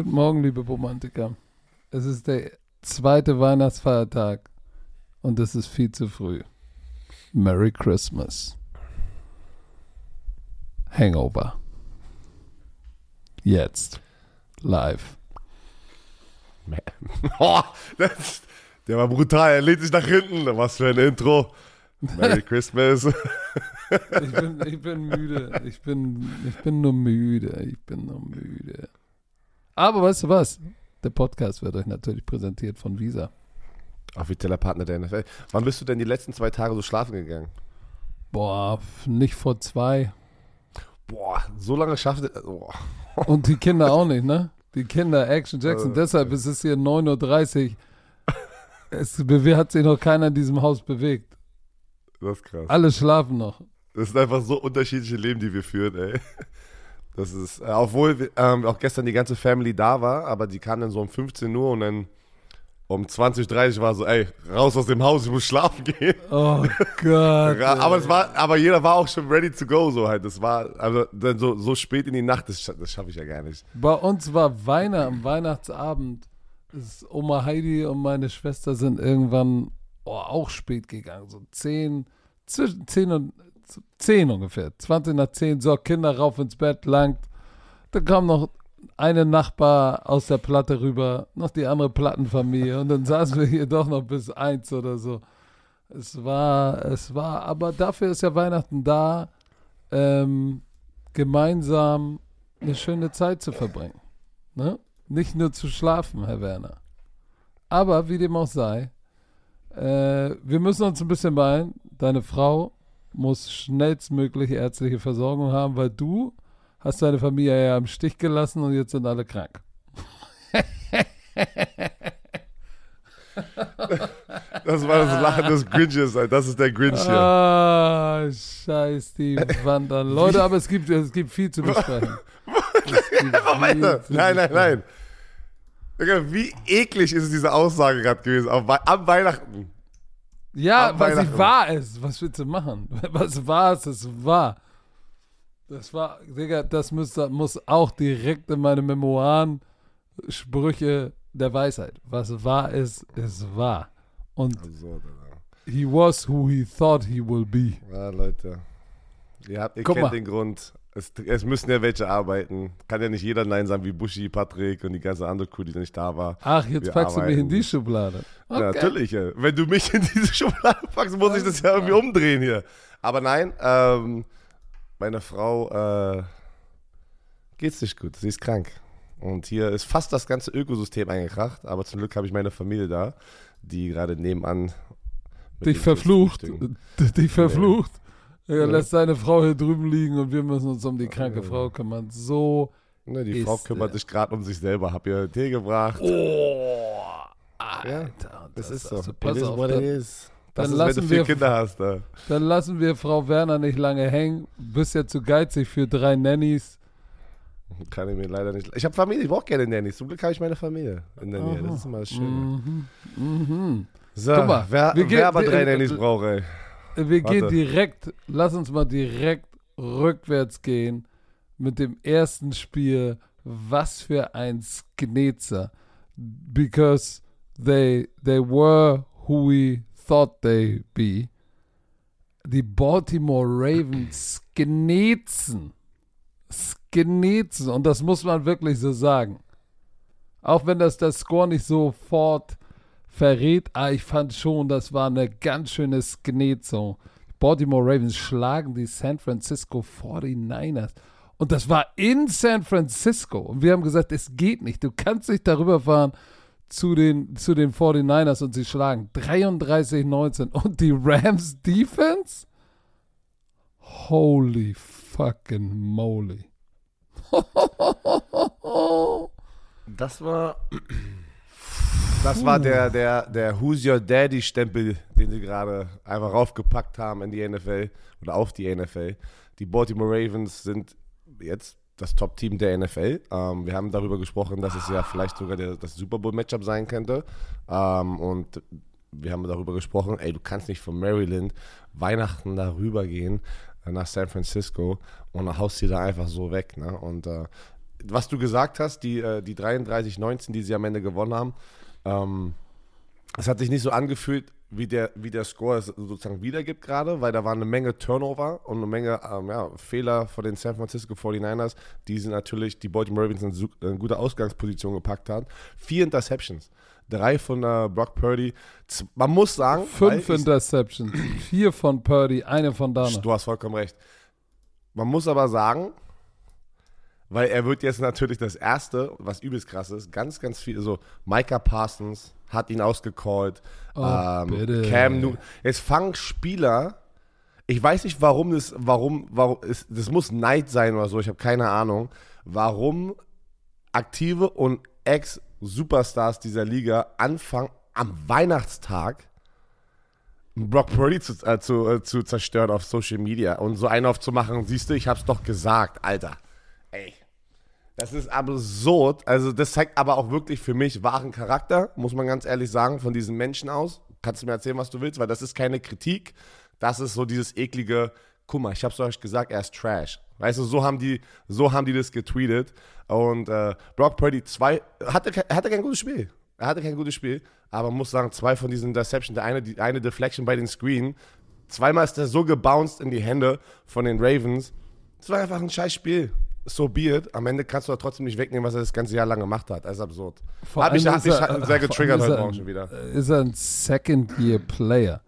Guten Morgen, liebe Romantiker. Es ist der zweite Weihnachtsfeiertag und es ist viel zu früh. Merry Christmas. Hangover. Jetzt. Live. Oh, das, der war brutal. Er lehnt sich nach hinten. Was für ein Intro. Merry Christmas. Ich bin, ich bin müde. Ich bin, ich bin nur müde. Ich bin nur müde. Aber weißt du was? Der Podcast wird euch natürlich präsentiert von Visa. Offizieller Partner der NFL. Wann bist du denn die letzten zwei Tage so schlafen gegangen? Boah, nicht vor zwei. Boah, so lange schafft er. Oh. Und die Kinder auch nicht, ne? Die Kinder, Action Jackson. Äh, Deshalb ist es hier 9.30 Uhr. Es hat sich noch keiner in diesem Haus bewegt. Das ist krass. Alle schlafen noch. Das sind einfach so unterschiedliche Leben, die wir führen, ey. Das ist, äh, obwohl ähm, auch gestern die ganze Family da war, aber die kam dann so um 15 Uhr und dann um 20.30 Uhr war so, ey, raus aus dem Haus, ich muss schlafen gehen. Oh Gott. Aber es war, aber jeder war auch schon ready to go, so halt. Das war, also dann so, so spät in die Nacht, das, scha- das schaffe ich ja gar nicht. Bei uns war Weihnachten, am Weihnachtsabend. Ist Oma Heidi und meine Schwester sind irgendwann oh, auch spät gegangen. So 10, zwischen 10 und 10 ungefähr. 20 nach 10. So, Kinder rauf ins Bett, langt. Dann kam noch eine Nachbar aus der Platte rüber, noch die andere Plattenfamilie. Und dann saßen wir hier doch noch bis eins oder so. Es war, es war, aber dafür ist ja Weihnachten da, ähm, gemeinsam eine schöne Zeit zu verbringen. Ne? Nicht nur zu schlafen, Herr Werner. Aber wie dem auch sei, äh, wir müssen uns ein bisschen beeilen. Deine Frau muss schnellstmöglich ärztliche Versorgung haben, weil du hast deine Familie ja im Stich gelassen und jetzt sind alle krank. Das war das Lachen des Grinches. Das ist der Grinch hier. Ah, scheiß die Wandern. Leute, aber es gibt, es gibt viel zu besprechen. Nein, nein, nein. Wie eklig ist diese Aussage gerade gewesen? Am Weihnachten. Ja, sie Weihnachten. wahr ist. Was willst du machen? Was war es? Es war. Das war, Digga, das müsste, muss auch direkt in meine Memoiren Sprüche der Weisheit. Was wahr ist, ist wahr. Und Also, he was who he thought he will be. ja, Leute. Ihr, habt, ihr Guck kennt mal. den Grund. Es, es müssen ja welche arbeiten. Kann ja nicht jeder Nein sagen wie Buschi, Patrick und die ganze andere Crew, die nicht da war. Ach, jetzt Wir packst du mich in arbeiten. die Schublade. Ja, Okay. natürlich. Ja. Wenn du mich in diese Schublade packst, muss ich das ja irgendwie umdrehen hier. Aber nein, ähm, meine Frau äh, geht's nicht gut. Sie ist krank. Und hier ist fast das ganze Ökosystem eingekracht. Aber zum Glück habe ich meine Familie da, die gerade nebenan Dich verflucht. Dich verflucht. Er lässt seine Frau hier drüben liegen und wir müssen uns um die kranke Frau kümmern. So. Ne, die Frau kümmert sich gerade um sich selber. Hab ihr Tee gebracht. Oh, Alter. das ist so. also, pass it auf, what it is. dann Das ist, wenn lassen du vier wir- Kinder hast. Da. Dann lassen wir Frau Werner nicht lange hängen. Bist ja zu geizig für drei Nannies. Kann ich mir leider nicht. Ich habe Familie, ich brauche gerne Nannies. Zum Glück habe ich meine Familie in der Nähe. Das ist immer das Schöne. Mhm. Mhm. So, Guck mal, wer, wir gehen- wer aber wir- drei äh, Nannies braucht, ey. Wir gehen Warte. direkt, lass uns mal direkt rückwärts gehen mit dem ersten Spiel. Was für ein Sknetzer. Because they, they were who we thought they be. Die Baltimore Ravens sknetzen. Sknetzen. Und das muss man wirklich so sagen. Auch wenn das der Score nicht sofort verrät, aber ich fand schon, das war eine ganz schöne Sknetzung. Baltimore Ravens schlagen die San Francisco 49ers. Und das war in San Francisco. Und wir haben gesagt, es geht nicht. Du kannst nicht darüber fahren zu den, zu den 49ers und sie schlagen 33-19. Und die Rams Defense? Holy fucking moly. Das war. Das war der, der, der Who's Your Daddy-Stempel, den sie gerade einfach raufgepackt haben in die NFL oder auf die NFL. Die Baltimore Ravens sind jetzt das Top-Team der NFL. Ähm, wir haben darüber gesprochen, dass es ja vielleicht sogar der, das Super Bowl-Matchup sein könnte. Ähm, und wir haben darüber gesprochen, ey, du kannst nicht von Maryland Weihnachten darüber gehen äh, nach San Francisco und haust sie da einfach so weg. Ne? Und äh, was du gesagt hast, die, äh, die 33-19, die sie am Ende gewonnen haben, ähm, es hat sich nicht so angefühlt, wie der, wie der Score es sozusagen wiedergibt gerade, weil da war eine Menge Turnover und eine Menge ähm, ja, Fehler von den San Francisco 49ers, die sie natürlich die Baltimore Ravens in, in gute Ausgangsposition gepackt haben. Vier Interceptions. Drei von äh, Brock Purdy. Man muss sagen. Fünf Interceptions. Vier von Purdy, eine von Dana. Du hast vollkommen recht. Man muss aber sagen, weil er wird jetzt natürlich das Erste, was übelst krass ist, ganz, ganz viel, so Micah Parsons hat ihn ausgecallt, oh, ähm, Cam Newton. Es fangen Spieler, ich weiß nicht, warum das, warum, warum, es, das muss Neid sein oder so, ich habe keine Ahnung, warum aktive und Ex-Superstars dieser Liga anfangen am Weihnachtstag Brock Purdy zu, äh, zu, äh, zu zerstören auf Social Media und so einen aufzumachen, siehst du, ich hab's doch gesagt, Alter. Ey. Das ist absurd. Also, das zeigt aber auch wirklich für mich wahren Charakter, muss man ganz ehrlich sagen, von diesen Menschen aus. Kannst du mir erzählen, was du willst, weil das ist keine Kritik. Das ist so dieses eklige, guck mal, ich hab's euch gesagt, er ist Trash. Weißt du, so haben die, so haben die das getweetet. Und äh, Brock Purdy zwei, hatte, hatte kein gutes Spiel. Er hatte kein gutes Spiel, aber muss sagen, zwei von diesen Interceptions, der eine, die eine Deflection bei den Screen, zweimal ist er so gebounced in die Hände von den Ravens. Es war einfach ein scheiß Spiel so be it. Am Ende kannst du aber trotzdem nicht wegnehmen, was er das ganze Jahr lang gemacht hat. Das ist absurd. Ich, hab ich er, sehr getriggert heute Morgen schon wieder. Ist er ein Second-Year-Player?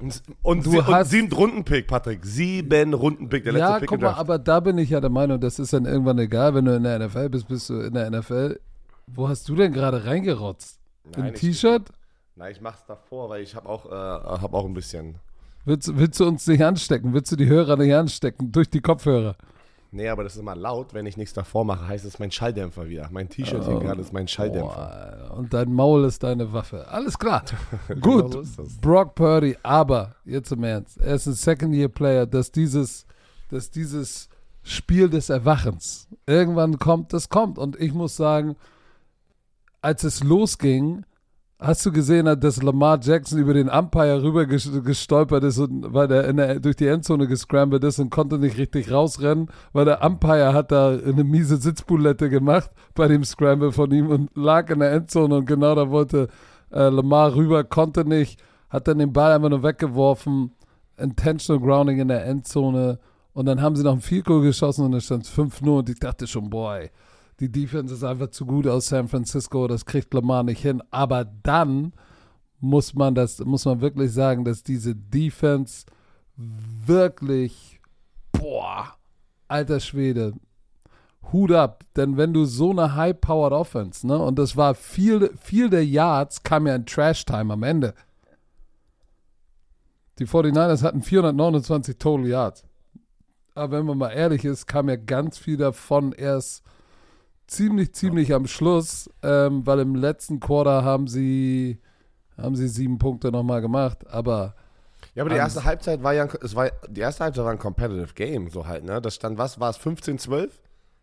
Und, und, du sie, hast, und sieben Runden-Pick, Patrick. Sieben Runden-Pick, der letzte ja, Pick. Ja, guck mal, aber da bin ich ja der Meinung, das ist dann irgendwann egal, wenn du in der NFL bist, bist du in der NFL. Wo hast du denn gerade reingerotzt? Im T-Shirt? Nein, ich mach's davor, weil ich habe auch, äh, hab auch ein bisschen. Willst, willst du uns nicht anstecken? Willst du die Hörer nicht anstecken? Durch die Kopfhörer? Nee, aber das ist immer laut. Wenn ich nichts davor mache, heißt es mein Schalldämpfer wieder. Mein T-Shirt oh, hier gerade ist mein Schalldämpfer. Boah, und dein Maul ist deine Waffe. Alles klar. Gut. Genau so Brock Purdy, aber jetzt im Ernst. Er ist ein Second-Year-Player, dass dieses, dass dieses Spiel des Erwachens irgendwann kommt, das kommt. Und ich muss sagen, als es losging, Hast du gesehen, dass Lamar Jackson über den Umpire rüber gestolpert ist und weil der, durch die Endzone gescrambled ist und konnte nicht richtig rausrennen, weil der Umpire hat da eine miese Sitzbulette gemacht bei dem Scramble von ihm und lag in der Endzone und genau da wollte äh, Lamar rüber, konnte nicht, hat dann den Ball einfach nur weggeworfen, intentional grounding in der Endzone und dann haben sie noch ein Field Goal geschossen und dann stand es 5-0 und ich dachte schon, boy, die Defense ist einfach zu gut aus San Francisco, das kriegt Lamar nicht hin. Aber dann muss man das, muss man wirklich sagen, dass diese Defense wirklich, boah, alter Schwede, Hut ab, denn wenn du so eine high-powered Offense, ne, und das war viel, viel der Yards, kam ja in Trash-Time am Ende. Die 49ers hatten 429 Total Yards. Aber wenn man mal ehrlich ist, kam ja ganz viel davon erst ziemlich, ziemlich ja. am Schluss, ähm, weil im letzten Quarter haben sie, haben sie sieben Punkte nochmal gemacht, aber. Ja, aber die erste Halbzeit war ja, es war, die erste Halbzeit war ein Competitive Game, so halt, ne? Das stand, was war es, 15-12?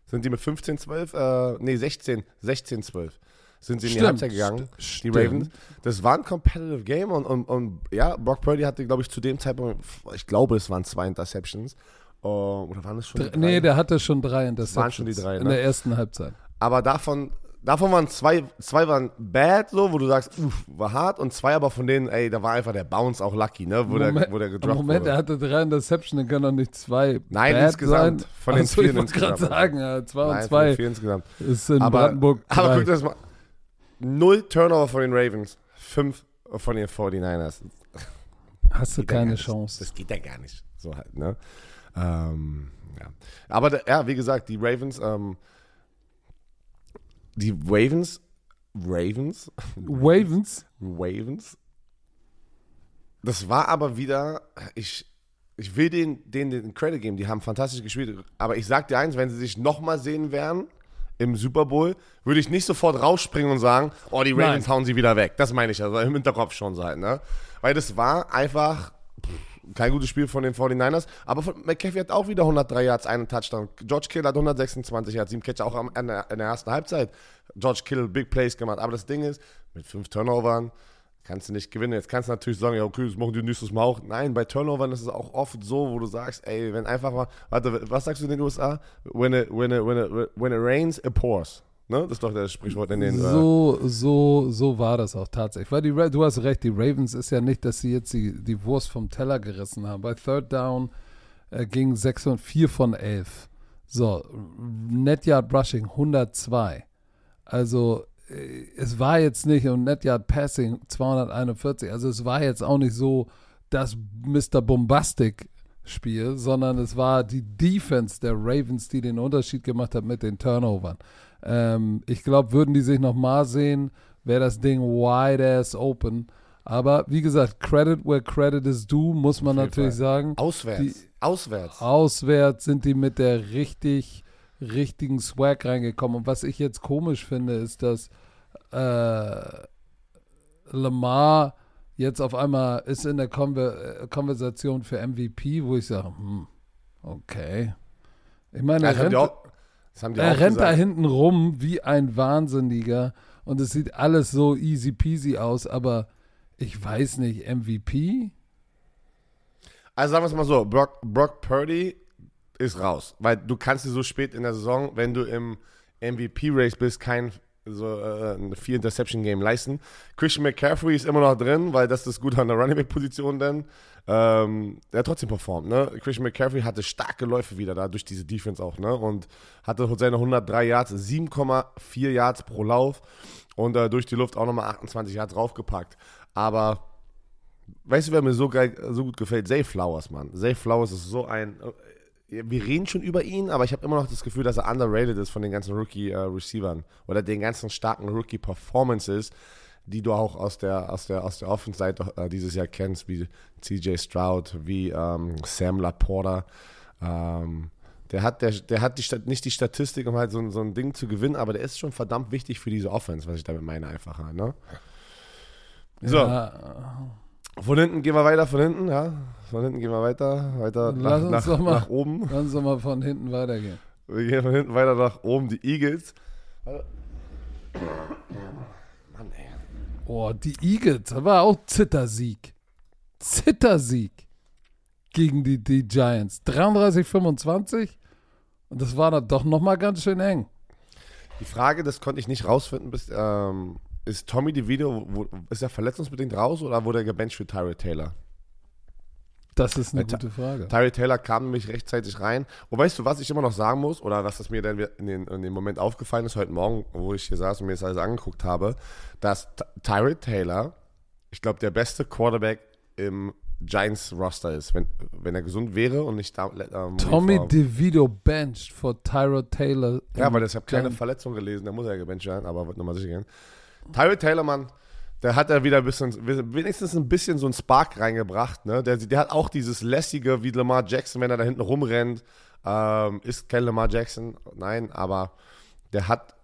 Sind die mit 15-12? Äh, nee, 16, 16-12 sind sie in die Halbzeit gegangen, Stimmt. die Ravens. Das war ein competitive Game und, und, und ja, Brock Purdy hatte, glaube ich, zu dem Zeitpunkt, ich glaube, es waren zwei Interceptions. Uh, oder waren es schon drei? Nee, der hatte schon drei in der waren schon die drei, ne? In der ersten Halbzeit. Aber davon, davon waren zwei, zwei waren bad, so, wo du sagst, uff, war hart. Und zwei aber von denen, ey, da war einfach der Bounce auch lucky, ne? Wo, Moment, der, wo der gedroppt Moment, wurde. er hatte drei Interception, dann können doch nicht zwei Nein, bad insgesamt. Sein. Von den vier insgesamt. Ich wollte gerade sagen, ja, zwei Nein, und zwei. Von den vier insgesamt. Ist in aber, Brandenburg drei. Aber guck das mal. Null Turnover von den Ravens. Fünf von den 49ers. Hast du keine Chance. Das geht ja gar nicht. So halt, ne? Ähm, ja. Aber ja, wie gesagt, die Ravens, ähm, die Ravens, Ravens, Ravens, Ravens. Das war aber wieder, ich, ich will denen, denen den Credit geben, die haben fantastisch gespielt. Aber ich sag dir eins, wenn sie sich nochmal sehen werden im Super Bowl, würde ich nicht sofort rausspringen und sagen, oh, die Ravens Nein. hauen sie wieder weg. Das meine ich also im Hinterkopf schon sein, ne? Weil das war einfach, kein gutes Spiel von den 49ers. Aber McCaffrey hat auch wieder 103 Yards, einen Touchdown. George Kittle hat 126 Yards, sieben Catcher auch am, in, der, in der ersten Halbzeit. George Kittle Big Plays gemacht. Aber das Ding ist, mit fünf Turnovern, kannst du nicht gewinnen. Jetzt kannst du natürlich sagen, ja, okay, das machen die nächstes Mal auch. Nein, bei Turnovern ist es auch oft so, wo du sagst, ey, wenn einfach mal, warte, was sagst du in den USA? When it, when it, when it, when it rains, it pours. Ne? Das ist doch das Sprichwort in den. Äh, so, so, so war das auch tatsächlich. Weil die, du hast recht, die Ravens ist ja nicht, dass sie jetzt die, die Wurst vom Teller gerissen haben. Bei Third Down äh, ging 6 und 4 von 11. So, Net Yard Rushing 102. Also äh, es war jetzt nicht und Net Yard Passing 241. Also es war jetzt auch nicht so das Mr. Bombastic Spiel, sondern es war die Defense der Ravens, die den Unterschied gemacht hat mit den Turnovern. Ähm, ich glaube, würden die sich nochmal sehen, wäre das Ding wide ass open. Aber wie gesagt, Credit where credit is due, muss man natürlich Fall. sagen. Auswärts. Die, auswärts. Auswärts sind die mit der richtig richtigen Swag reingekommen. Und was ich jetzt komisch finde, ist, dass äh, Lamar jetzt auf einmal ist in der Konver Konversation für MVP, wo ich sage, hm, okay. Ich meine, er rennt, auch, er rennt da hinten rum wie ein Wahnsinniger und es sieht alles so easy peasy aus, aber ich weiß nicht, MVP? Also sagen wir es mal so, Brock, Brock Purdy ist raus. Weil du kannst dir so spät in der Saison, wenn du im MVP-Race bist, kein so äh, ein vier Interception Game leisten. Christian McCaffrey ist immer noch drin, weil das ist gut an der Running Back Position denn. Ähm, der hat trotzdem performt, ne? Christian McCaffrey hatte starke Läufe wieder da durch diese Defense auch, ne? Und hatte seine 103 Yards, 7,4 Yards pro Lauf und äh, durch die Luft auch nochmal 28 Yards draufgepackt. Aber weißt du, wer mir so geil, so gut gefällt? Zay Flowers, Mann. Zay Flowers ist so ein wir reden schon über ihn, aber ich habe immer noch das Gefühl, dass er underrated ist von den ganzen Rookie-Receivern äh, oder den ganzen starken Rookie-Performances, die du auch aus der, aus der, aus der Offense-Seite äh, dieses Jahr kennst, wie CJ Stroud, wie ähm, Sam Laporta. Ähm, der hat, der, der hat die, nicht die Statistik, um halt so, so ein Ding zu gewinnen, aber der ist schon verdammt wichtig für diese Offense, was ich damit meine, einfach. Ne? So. Ja. Von hinten gehen wir weiter, von hinten, ja. Von hinten gehen wir weiter, weiter nach, nach, mal, nach, oben. Lass uns doch mal von hinten weitergehen. Wir gehen von hinten weiter nach oben, die Eagles. Mann, ey. Oh, die Eagles, das war auch Zittersieg. Zittersieg gegen die, die Giants. 33-25 und das war dann doch nochmal ganz schön eng. Die Frage, das konnte ich nicht rausfinden, bis, ähm, ist Tommy DeVito, wo, ist er verletzungsbedingt raus oder wurde er gebencht für Tyree Taylor? Das ist eine Weil, gute Frage. Tyree Taylor kam nämlich rechtzeitig rein. Und weißt du, was ich immer noch sagen muss, oder was das mir dann in, den, in dem Moment aufgefallen ist, heute Morgen, wo ich hier saß und mir das alles angeguckt habe, dass Tyree Taylor, ich glaube, der beste Quarterback im Giants-Roster ist, wenn, wenn er gesund wäre und nicht da. Ähm, Tommy DeVito benched vor Tyrod Taylor. Ja, weil ich habe keine Verletzung gelesen, da muss er ja gebencht werden, aber wird nochmal sicher gehen. Tyrell Taylor, Mann, der hat ja wieder ein bisschen, wenigstens ein bisschen so einen Spark reingebracht. Ne? Der, der hat auch dieses lässige wie Lamar Jackson, wenn er da hinten rumrennt. Ähm, ist kein Lamar Jackson, nein, aber der hat,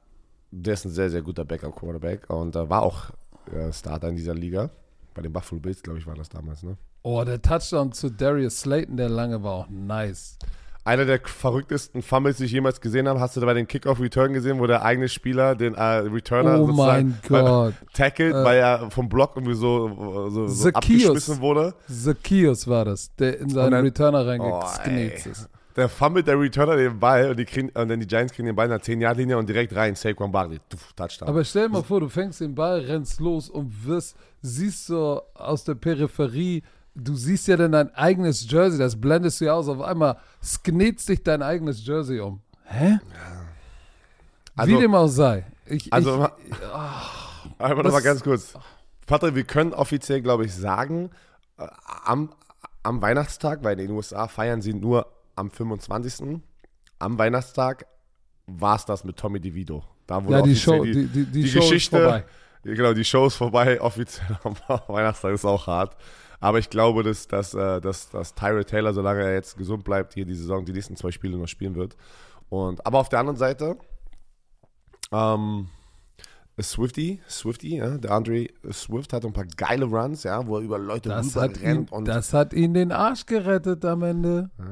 der ist ein sehr, sehr guter Backup-Quarterback und äh, war auch äh, Starter in dieser Liga. Bei den Buffalo Bills, glaube ich, war das damals, ne? Oh, der Touchdown zu Darius Slayton, der lange war auch nice einer der verrücktesten Fumbles, die ich jemals gesehen habe. Hast du da bei den Kickoff-Return gesehen, wo der eigene Spieler den äh, Returner oh Gott. tackelt, äh, weil er vom Block irgendwie so, so, so abgeschmissen wurde? Zacchaeus war das, der in seinen dann, Returner reingeknetzt oh, ist. Der fummelt der Returner den Ball und, die kriegen, und dann die Giants kriegen den Ball nach 10 Yard linie und direkt rein. Saquon Barkley. Touchdown. Aber stell dir mal vor, du fängst den Ball, rennst los und wirst, siehst so aus der Peripherie du siehst ja dann dein eigenes Jersey, das blendest du ja aus. Auf einmal sknetzt dich dein eigenes Jersey um. Hä? Also, Wie dem auch sei. Ich, also, ich, oh, aber noch mal ganz kurz. Patrick, wir können offiziell, glaube ich, sagen, äh, am, am Weihnachtstag, weil in den USA feiern sie nur am 25. Am Weihnachtstag war es das mit Tommy DeVito. Da wurde ja, die Show, die, die, die, die Show Geschichte, ist vorbei. Genau, die Show ist vorbei, offiziell am Weihnachtstag ist auch hart. Aber ich glaube, dass, dass, äh, dass, dass Tyra Taylor, solange er jetzt gesund bleibt, hier die Saison, die nächsten zwei Spiele noch spielen wird. Und, aber auf der anderen Seite, ähm, Swifty, Swifty, ja, der Andre Swift hat ein paar geile Runs, ja, wo er über Leute das hat rennt. Ihn, das hat ihn den Arsch gerettet am Ende. Ja.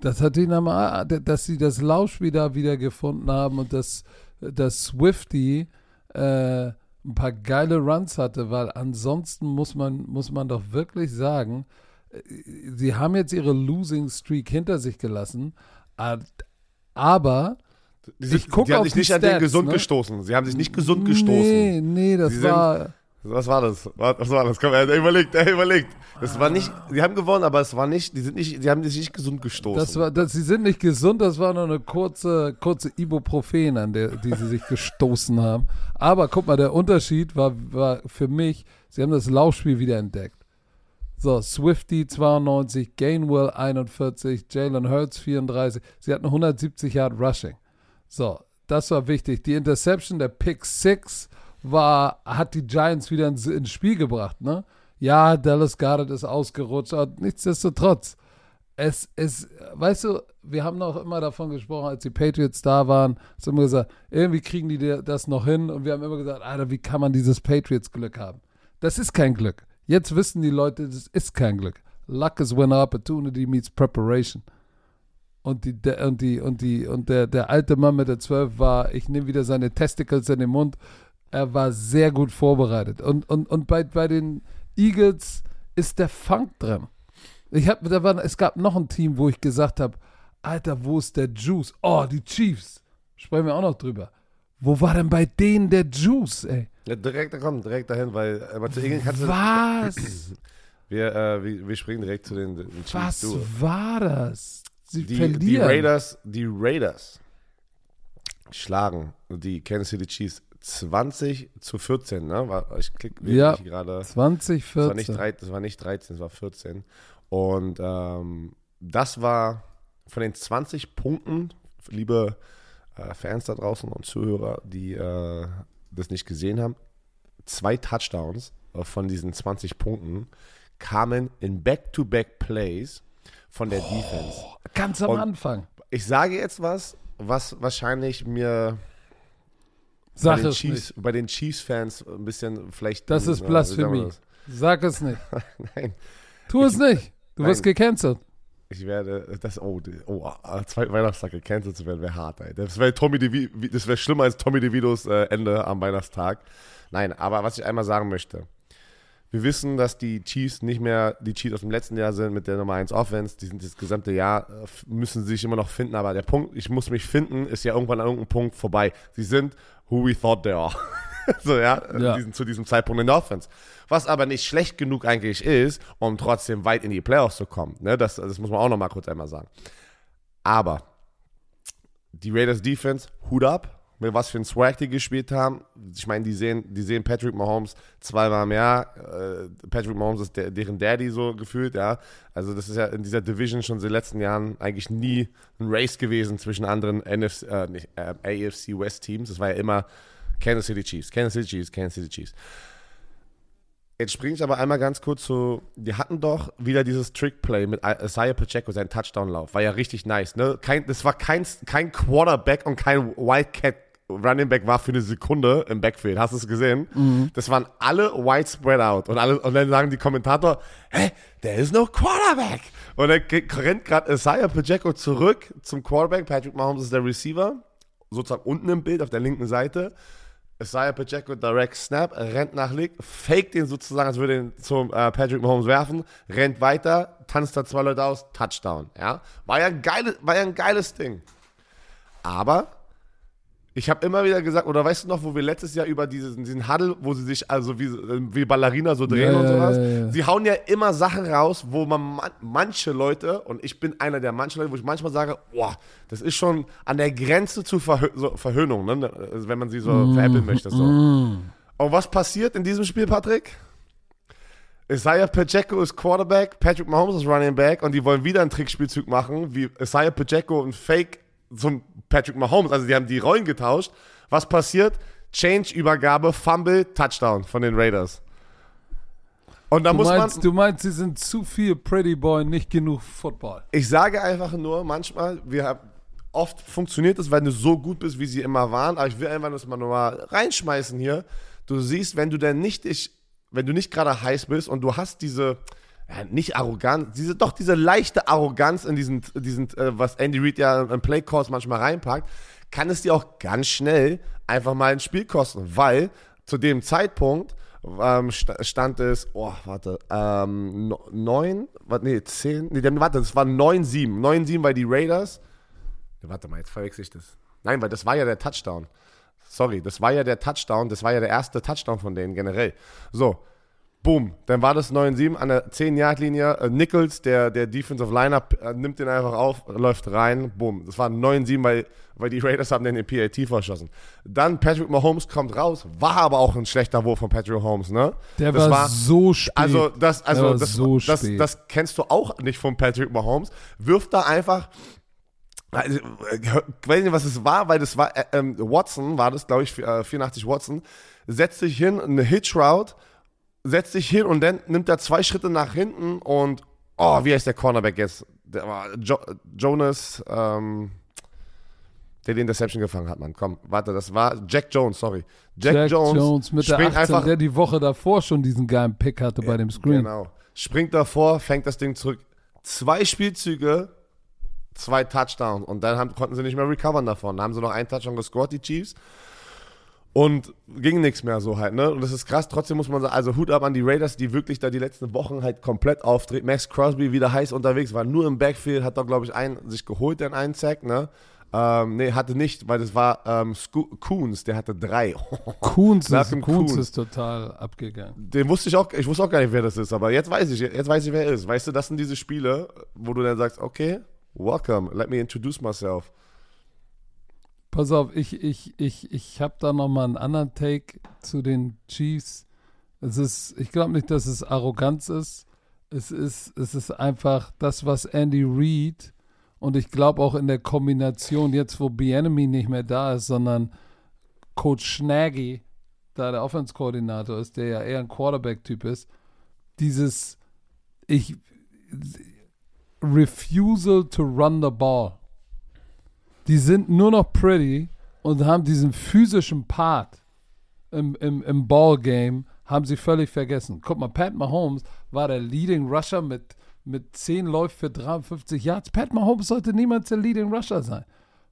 Das hat ihn am Arsch, dass sie das Lausch wieder wieder gefunden haben und dass, dass Swifty äh, ein paar geile Runs hatte, weil ansonsten muss man, muss man doch wirklich sagen, äh, sie haben jetzt ihre Losing Streak hinter sich gelassen, aber Ich guck die haben auf sich die nicht an den Stats, gesund ne? gestoßen. Sie haben sich nicht gesund gestoßen. Nee, nee, das Sie war. Was war das? Was war das? Komm, er überlegt, er überlegt. Das war nicht, die haben gewonnen, aber es war nicht, die sind nicht, die haben sich nicht gesund gestoßen. Das war, das, sie sind nicht gesund, das war nur eine kurze, kurze Ibuprofen, an der die sie sich gestoßen haben. Aber guck mal, der Unterschied war, war für mich, sie haben das Laufspiel wieder entdeckt. So, Swifty 92, Gainwell 41, Jalen Hurts 34. Sie hatten 170 Yard Rushing. So, das war wichtig. Die Interception, der Pick 6 war, hat die Giants wieder ins, ins Spiel gebracht, ne? Ja, Dallas Goddard ist ausgerutscht, aber nichtsdestotrotz es ist, weißt du, wir haben noch immer davon gesprochen, als die Patriots da waren, hast immer gesagt, irgendwie kriegen die das noch hin und wir haben immer gesagt, Alter, wie kann man dieses Patriots-Glück haben? Das ist kein Glück. Jetzt wissen die Leute, das ist kein Glück. Luck is when opportunity meets preparation. Und die, der, und die, und die, und der, der alte Mann mit der 12 war, ich nehme wieder seine Testicles in den Mund. Er war sehr gut vorbereitet. Und, und, und bei, bei den Eagles ist der Funk drin. Ich hab, da war, es gab noch ein Team, wo ich gesagt habe, Alter, wo ist der Juice? Oh, die Chiefs. Sprechen wir auch noch drüber. Wo war denn bei denen der Juice, ey? ja, direkt, komm, direkt dahin, weil, aber zu Ingrid kannst du, Was? wir, äh, wir, wir springen direkt zu den, den Chiefs Was durch. war das? Sie Die, die verlieren. Raiders, die Raiders schlagen die Kansas City Chiefs 20 zu 14, ne? War, ich klick Ja. gerade. 20, Das war, nicht 14. drei, das war nicht 13, das war 14. Und ähm, das war von den 20 Punkten, liebe äh, Fans da draußen und Zuhörer, die äh, das nicht gesehen haben, zwei Touchdowns äh, von diesen 20 Punkten kamen in Back-to-Back-Plays von der Defense. Ganz am Und- Anfang. Ich sage jetzt was, was wahrscheinlich mir Sag den, es Chiefs, nicht. bei den Chiefs-Fans ein bisschen vielleicht. Das ist äh, Blasphemie. Sag es nicht. Nein. Tu es nicht. Du Nein. wirst gecancelt. Ich werde, das, oh, oh, am zweiten Weihnachtstag gecancelt zu werden, wäre hart, ey. Das wäre Tommy DeVito, das wäre schlimmer als Tommy DeVitos äh, Ende am Weihnachtstag. Nein, aber was ich einmal sagen möchte. Wir wissen, dass die Chiefs nicht mehr die Chiefs aus dem letzten Jahr sind mit der Nummer 1 Offense. Die sind das gesamte Jahr, äh, müssen sie sich immer noch finden. Aber der Punkt, ich muss mich finden, ist ja irgendwann an irgendeinem Punkt vorbei. Sie sind who we thought they are. so, ja, Ja. Diesen, zu diesem Zeitpunkt in der Offense. Was aber nicht schlecht genug eigentlich ist, um trotzdem weit in die Playoffs zu kommen. Ne? Das, das muss man auch noch mal kurz einmal sagen. Aber die Raiders Defense, Hut ab, mit was für ein Swag die gespielt haben. Ich meine, die sehen, die sehen Patrick Mahomes zweimal im Jahr. Äh, Patrick Mahomes ist der, deren Daddy so gefühlt, ja. Also das ist ja in dieser Division schon in den letzten Jahren eigentlich nie ein Race gewesen zwischen anderen NFC, äh, nicht, äh, AFC West Teams. Es war ja immer Kansas City Chiefs, Kansas City Chiefs, Kansas City Chiefs. Jetzt springe ich aber einmal ganz kurz zu. Die hatten doch wieder dieses Trickplay mit Isaiah Pacheco, sein Touchdown-Lauf. War ja richtig nice, ne? Kein, das war kein, kein Quarterback und kein Wildcat Running Back war für eine Sekunde im Backfield. Hast du es gesehen? Das waren alle wide spread out. Und, alle, und dann sagen die Kommentator, hä, there is no Quarterback. Und dann rennt gerade Isaiah Pacheco zurück zum Quarterback. Patrick Mahomes ist der Receiver. Sozusagen unten im Bild auf der linken Seite. Isaiah Pacheco direct snap, rennt nach links, faked den sozusagen, als würde ihn zum äh, Patrick Mahomes werfen, rennt weiter, tanzt da zwei Leute aus, Touchdown. Ja? War, ja ein geiles, war ja ein geiles Ding. Aber ich habe immer wieder gesagt, oder weißt du noch, wo wir letztes Jahr über diesen, diesen Huddle, wo sie sich also wie, wie Ballerina so drehen Ja, und sowas, ja, ja. sie hauen ja immer Sachen raus, wo man man manche Leute, und ich bin einer der manchen Leute, wo ich manchmal sage, boah, das ist schon an der Grenze zu Verhö so, Verhöhnung, ne? also wenn man sie so Mm. veräppeln möchte. So. Und was passiert in diesem Spiel, Patrick? Isaiah Pacheco ist Quarterback, Patrick Mahomes ist Running Back und die wollen wieder einen Trickspielzug machen, wie Isaiah Pacheco und Fake zum Patrick Mahomes. Also die haben die Rollen getauscht. Was passiert? Change-Übergabe, Fumble, Touchdown von den Raiders. Und da Du muss man. meinst, du meinst, sie sind zu viel Pretty Boy, nicht genug Football. Ich sage einfach nur, manchmal, wir haben, oft funktioniert es, weil du so gut bist, wie sie immer waren, aber ich will einfach das mal nur mal reinschmeißen hier. Du siehst, wenn du denn nicht, ich, wenn du nicht gerade heiß bist und du hast diese, ja, nicht arrogant, diese, doch diese leichte Arroganz in diesen, diesen äh, was Andy Reid ja im Playcalls manchmal reinpackt, kann es dir auch ganz schnell einfach mal ein Spiel kosten, weil zu dem Zeitpunkt ähm, stand es, oh, warte, ähm, neun, warte, nee, zehn, nee, warte, das war 9-7. 9-7, weil die Raiders, warte mal, jetzt verwechsel ich das. Nein, weil das war ja der Touchdown. Sorry, das war ja der Touchdown, das war ja der erste Touchdown von denen generell. So, Boom, dann war das 9-7 an der 10-Yard-Linie. Äh, Nichols, der, der Defensive Lineup, äh, nimmt den einfach auf, läuft rein. Boom, das war 9-7, weil, weil die Raiders haben den PAT verschossen. Dann Patrick Mahomes kommt raus, war aber auch ein schlechter Wurf von Patrick Mahomes, ne? Der das war, war so spät. Also, das, also das, so das, das, das, kennst du auch nicht von Patrick Mahomes. Wirft da einfach also, ich weiß nicht, was es war, weil das war, äh, ähm, Watson, war das, glaube ich, 84 äh, Watson, setzt sich hin, eine Hitch Route, setzt sich hin und dann nimmt er zwei Schritte nach hinten und, oh, wie heißt der Cornerback jetzt? Der war jo Jonas, ähm, der den Interception gefangen hat, Mann. Komm, warte, das war Jack Jones, sorry. Jack, Jack Jones, Jones mit der 18, einfach, der die Woche davor schon diesen geilen Pick hatte bei dem Screen. Genau. Springt davor, fängt das Ding zurück. Zwei Spielzüge, zwei Touchdowns und dann haben, konnten sie nicht mehr recovern davon. Dann haben sie noch einen Touchdown gescored, die Chiefs. Und ging nichts mehr so halt, ne? Und das ist krass. Trotzdem muss man sagen, also Hut ab an die Raiders, die wirklich da die letzten Wochen halt komplett auftreten. Max Crosby wieder heiß unterwegs, war nur im Backfield, hat da, glaube ich, einen, sich geholt, den einen Sack, ne? Ähm, nee, hatte nicht, weil das war ähm, Coons, der hatte drei. Coons, ist, Coons ist total abgegangen. Den wusste ich auch, ich wusste auch gar nicht, wer das ist, aber jetzt weiß ich, jetzt weiß ich, wer er ist. Weißt du, das sind diese Spiele, wo du dann sagst, okay, welcome, let me introduce myself. Pass auf, ich, ich, ich, ich habe da nochmal einen anderen Take zu den Chiefs. Es ist, ich glaube nicht, dass es Arroganz ist. Es ist, es ist einfach das, was Andy Reid und ich glaube auch in der Kombination, jetzt wo Bienemy nicht mehr da ist, sondern Coach Schnaggy, da der Offense-Koordinator ist, der ja eher ein Quarterback-Typ ist, dieses ich Refusal to run the ball die sind nur noch pretty und haben diesen physischen Part im, im, im Ballgame, haben sie völlig vergessen. Guck mal, Pat Mahomes war der Leading Rusher mit, mit 10 Läufen für 53 Yards. Pat Mahomes sollte niemals der Leading Rusher sein.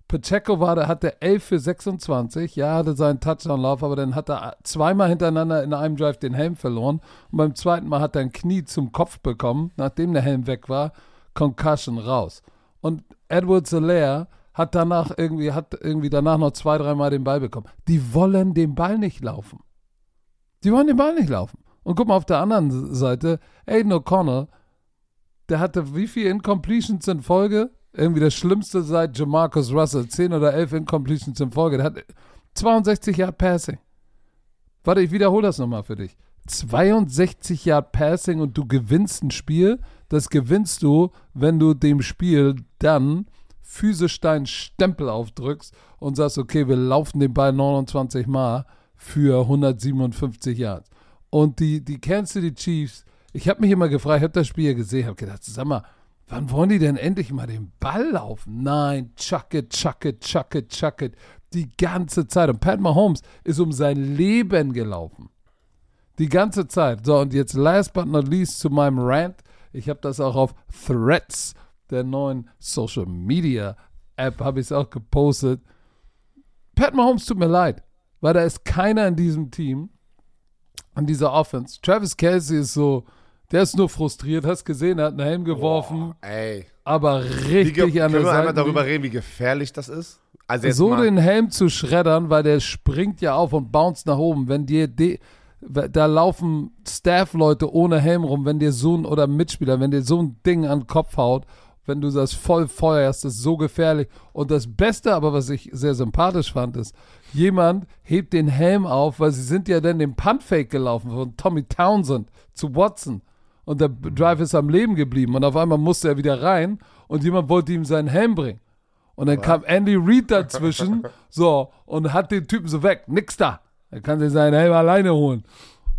Pacheco war der, hatte 11 für 26, ja, hatte seinen Touchdown-Lauf, aber dann hat er zweimal hintereinander in einem Drive den Helm verloren und beim zweiten Mal hat er ein Knie zum Kopf bekommen, nachdem der Helm weg war, Concussion raus. Und Edward Solaire hat danach irgendwie, hat irgendwie danach noch zwei, dreimal den Ball bekommen. Die wollen den Ball nicht laufen. Die wollen den Ball nicht laufen. Und guck mal auf der anderen Seite, Aiden O'Connell, der hatte wie viele Incompletions in Folge? Irgendwie das Schlimmste seit Jamarcus Russell. 10 oder 11 Incompletions in Folge. Der hat 62 Yard Passing. Warte, ich wiederhole das nochmal für dich. 62 Yard Passing und du gewinnst ein Spiel. Das gewinnst du, wenn du dem Spiel dann physisch deinen Stempel aufdrückst und sagst, okay, wir laufen den Ball 29 Mal für 157 Yards. Und die, die Kansas City Chiefs, ich habe mich immer gefragt, ich habe das Spiel gesehen, habe gedacht, sag mal, wann wollen die denn endlich mal den Ball laufen? Nein, chuck it, chuck it, chuck it, chuck it. Die ganze Zeit. Und Pat Mahomes ist um sein Leben gelaufen. Die ganze Zeit. So, und jetzt last but not least zu meinem Rant. Ich habe das auch auf Threads der neuen Social Media App habe ich es auch gepostet. Pat Mahomes tut mir leid, weil da ist keiner in diesem Team, an dieser Offense. Travis Kelsey ist so, der ist nur frustriert. Hast gesehen, er hat einen Helm geworfen. Boah, ey. Aber richtig wie, an der Seite. Können wir einmal darüber reden, wie gefährlich das ist? Also so den Helm zu schreddern, weil der springt ja auf und bounce nach oben. Wenn dir da laufen Staff-Leute ohne Helm rum, wenn dir so ein, oder Mitspieler, wenn dir so ein Ding an den Kopf haut wenn du das voll feuerst, ist so gefährlich. Und das Beste aber, was ich sehr sympathisch fand, ist, jemand hebt den Helm auf, weil sie sind ja dann den Puntfake gelaufen von Tommy Townsend zu Watson. Und der Drive ist am Leben geblieben. Und auf einmal musste er wieder rein und jemand wollte ihm seinen Helm bringen. Und dann Was? kam Andy Reid dazwischen, so, und hat den Typen so weg. Nix da. Er kann sich seinen Helm alleine holen.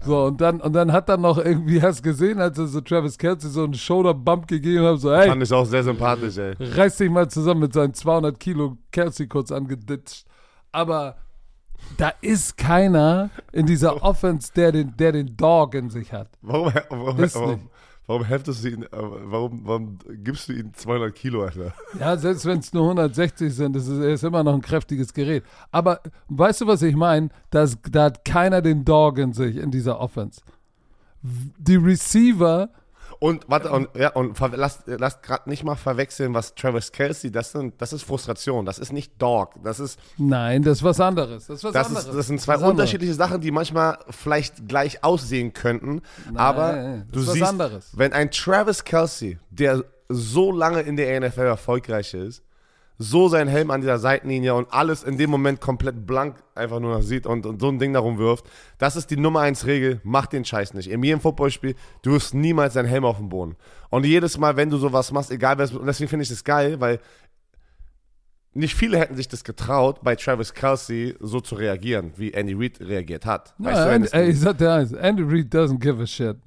So, und dann, und dann hat er noch irgendwie, hast du gesehen, als er so Travis Kelsey so einen Shoulder-Bump gegeben hat, so, hey. Fand ich auch sehr sympathisch, ey. Reiß dich mal zusammen mit seinen 200 Kilo Kelsey kurz angeditscht. Aber da ist keiner in dieser Offense, der den, der den Dog in sich hat. Warum, warum, warum warum heftest du ihn, äh, warum, warum gibst du ihm 200 Kilo, Alter? Ja, selbst wenn es nur 160 sind, ist es ist immer noch ein kräftiges Gerät. Aber weißt du, was ich meine? Da hat keiner den Dog in sich in dieser Offense. Die Receiver und warte, und, ja, und lasst lass gerade nicht mal verwechseln, was Travis Kelsey, das, sind, das ist Frustration, das ist nicht Dog, das ist. Nein, das ist was anderes. Das, ist was das, anderes. Ist, das sind zwei das unterschiedliche Sachen, die manchmal vielleicht gleich aussehen könnten, Nein, aber du siehst, anderes. wenn ein Travis Kelsey, der so lange in der NFL erfolgreich ist, so seinen Helm an dieser Seitenlinie und alles in dem Moment komplett blank einfach nur noch sieht und, und so ein Ding darum wirft. Das ist die Nummer 1 Regel. Mach den Scheiß nicht. In jedem Footballspiel, du wirst niemals deinen Helm auf den Boden. Und jedes Mal, wenn du sowas machst, egal wer es, und deswegen finde ich das geil, weil nicht viele hätten sich das getraut, bei Travis Kelsey so zu reagieren, wie Andy Reid reagiert hat. Ja, weißt du, Andy, ey, ich sag dir eins, Andy Reid doesn't give a shit.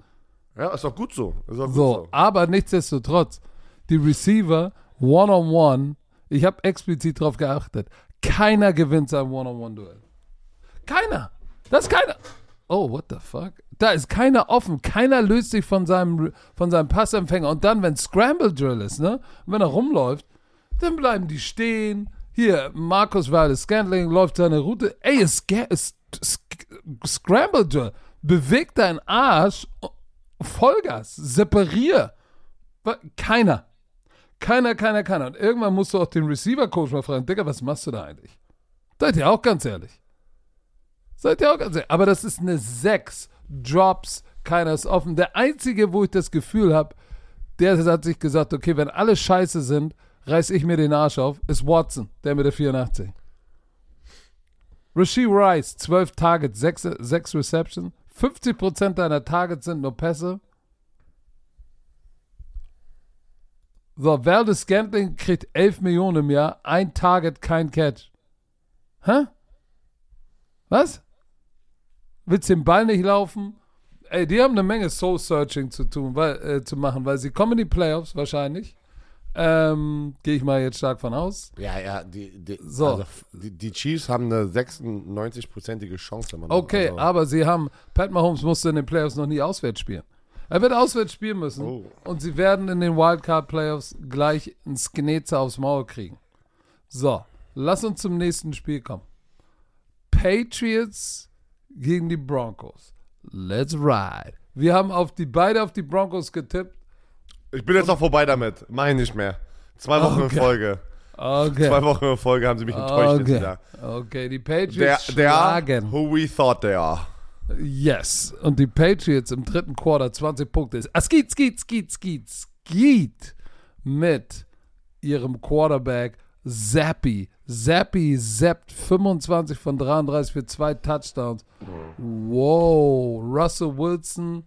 Ja, ist auch gut so. Ist auch so, gut so. aber nichtsdestotrotz, die Receiver one-on-one -on -one ich habe explizit darauf geachtet. Keiner gewinnt sein One-on-One-Duell. Keiner. Das ist keiner. Oh, what the fuck? Da ist keiner offen. Keiner löst sich von seinem, von seinem Passempfänger. Und dann, wenn Scramble Drill ist, ne? Und wenn er rumläuft, dann bleiben die stehen. Hier, Markus Wallace Scantling läuft seine Route. Ey, es Scramble Drill. Beweg deinen Arsch. Vollgas. Separier. Keiner. Keiner, keiner, keiner. Und irgendwann musst du auch den Receiver-Coach mal fragen, Digga, was machst du da eigentlich? Seid ihr auch ganz ehrlich? Seid ihr auch ganz ehrlich? Aber das ist eine 6. Drops, keiner ist offen. Der Einzige, wo ich das Gefühl habe, der hat sich gesagt, okay, wenn alle scheiße sind, reiß ich mir den Arsch auf, ist Watson, der mit der 84. Rasheed Rice, 12 Targets, 6, 6 Receptions. 50% deiner Targets sind nur Pässe. So, Valdez Scantling kriegt 11 Millionen im Jahr, ein Target, kein Catch. Hä? Was? Willst den Ball nicht laufen? Ey, die haben eine Menge Soul-Searching zu tun, weil, äh, zu machen, weil sie kommen in die Playoffs wahrscheinlich. Ähm, Gehe ich mal jetzt stark von aus. Ja, ja, die, die, so. also, die, die Chiefs haben eine 96-prozentige Chance. okay, also. aber sie haben, Pat Mahomes musste in den Playoffs noch nie auswärts spielen. Er wird auswärts spielen müssen. Oh. Und sie werden in den Wildcard-Playoffs gleich ein Sknetzer aufs Maul kriegen. So, lass uns zum nächsten Spiel kommen. Patriots gegen die Broncos. Let's ride. Wir haben auf die, beide auf die Broncos getippt. Ich bin jetzt auch vorbei damit. Mach ich nicht mehr. Zwei Wochen okay. in Folge. Okay. Zwei Wochen in Folge haben sie mich enttäuscht okay. Okay, die Patriots der, der schlagen. Who we thought they are. Yes. Und die Patriots im dritten Quarter 20 Punkte. Ah, Skeet, Skeet, Skeet, Skeet, Skeet mit ihrem Quarterback Zappi. Zappi zappt 25 von 33 für zwei Touchdowns. Wow. Russell Wilson,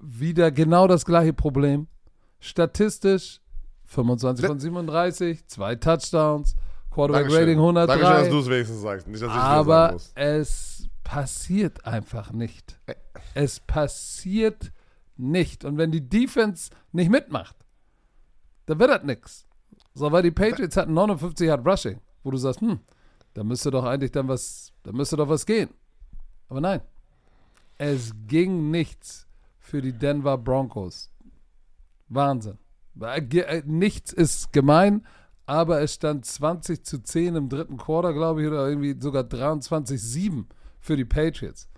wieder genau das gleiche Problem. Statistisch 25 von 37, zwei Touchdowns, Quarterback. Rating 103. Dankeschön, dass du es wenigstens sagst. Nicht, dass ich aber es passiert einfach nicht. Es passiert nicht. Und wenn die Defense nicht mitmacht, dann wird das nichts. So, weil die Patriots hatten 59 Yard Rushing, wo du sagst, hm, da müsste doch eigentlich dann was, da müsste doch was gehen. Aber nein. Es ging nichts für die Denver Broncos. Wahnsinn. Äh, nichts ist gemein, aber es stand 20 zu 10 im dritten Quarter, glaube ich, oder irgendwie sogar 23-7 für die Patriots.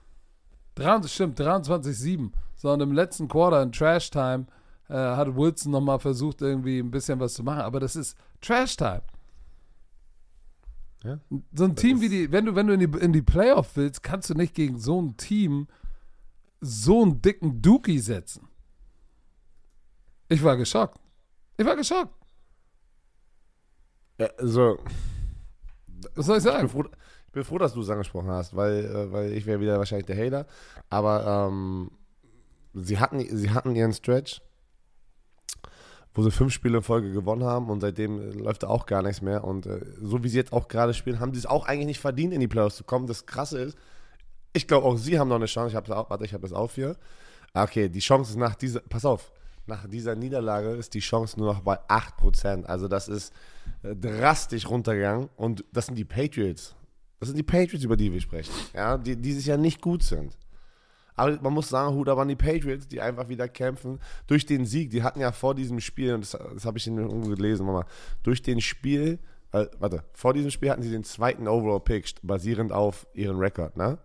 23, stimmt, 23-7. Sondern im letzten Quarter in Trash Time äh, hat Wilson nochmal versucht, irgendwie ein bisschen was zu machen. Aber das ist Trash Time. Ja, so ein Team wie die, wenn du, wenn du in die, in die Playoff willst, kannst du nicht gegen so ein Team so einen dicken Dookie setzen. Ich war geschockt. Ich war geschockt. Ja, also, was soll ich sagen? Ich bin froh, bin froh, dass du es angesprochen hast, weil, äh, weil ich wäre wieder wahrscheinlich der Hater. Aber ähm, sie, hatten, sie hatten ihren Stretch, wo sie fünf Spiele in Folge gewonnen haben und seitdem äh, läuft da auch gar nichts mehr. Und äh, so wie sie jetzt auch gerade spielen, haben sie es auch eigentlich nicht verdient, in die Playoffs zu kommen. Das Krasse ist, ich glaube auch sie haben noch eine Chance. Ich das, warte, ich habe das auf hier. Okay, die Chance ist nach dieser, pass auf, nach dieser Niederlage ist die Chance nur noch bei 8%. Also das ist äh, drastisch runtergegangen und das sind die Patriots. Das sind die Patriots, über die wir sprechen. Ja, die dieses Jahr nicht gut sind. Aber man muss sagen, Hut aber an die Patriots, die einfach wieder kämpfen. Durch den Sieg, die hatten ja vor diesem Spiel, und das, das habe ich in irgendwo gelesen, Mama, durch den Spiel, äh, warte, vor diesem Spiel hatten sie den zweiten Overall-Pick, basierend auf ihren Rekord, ne?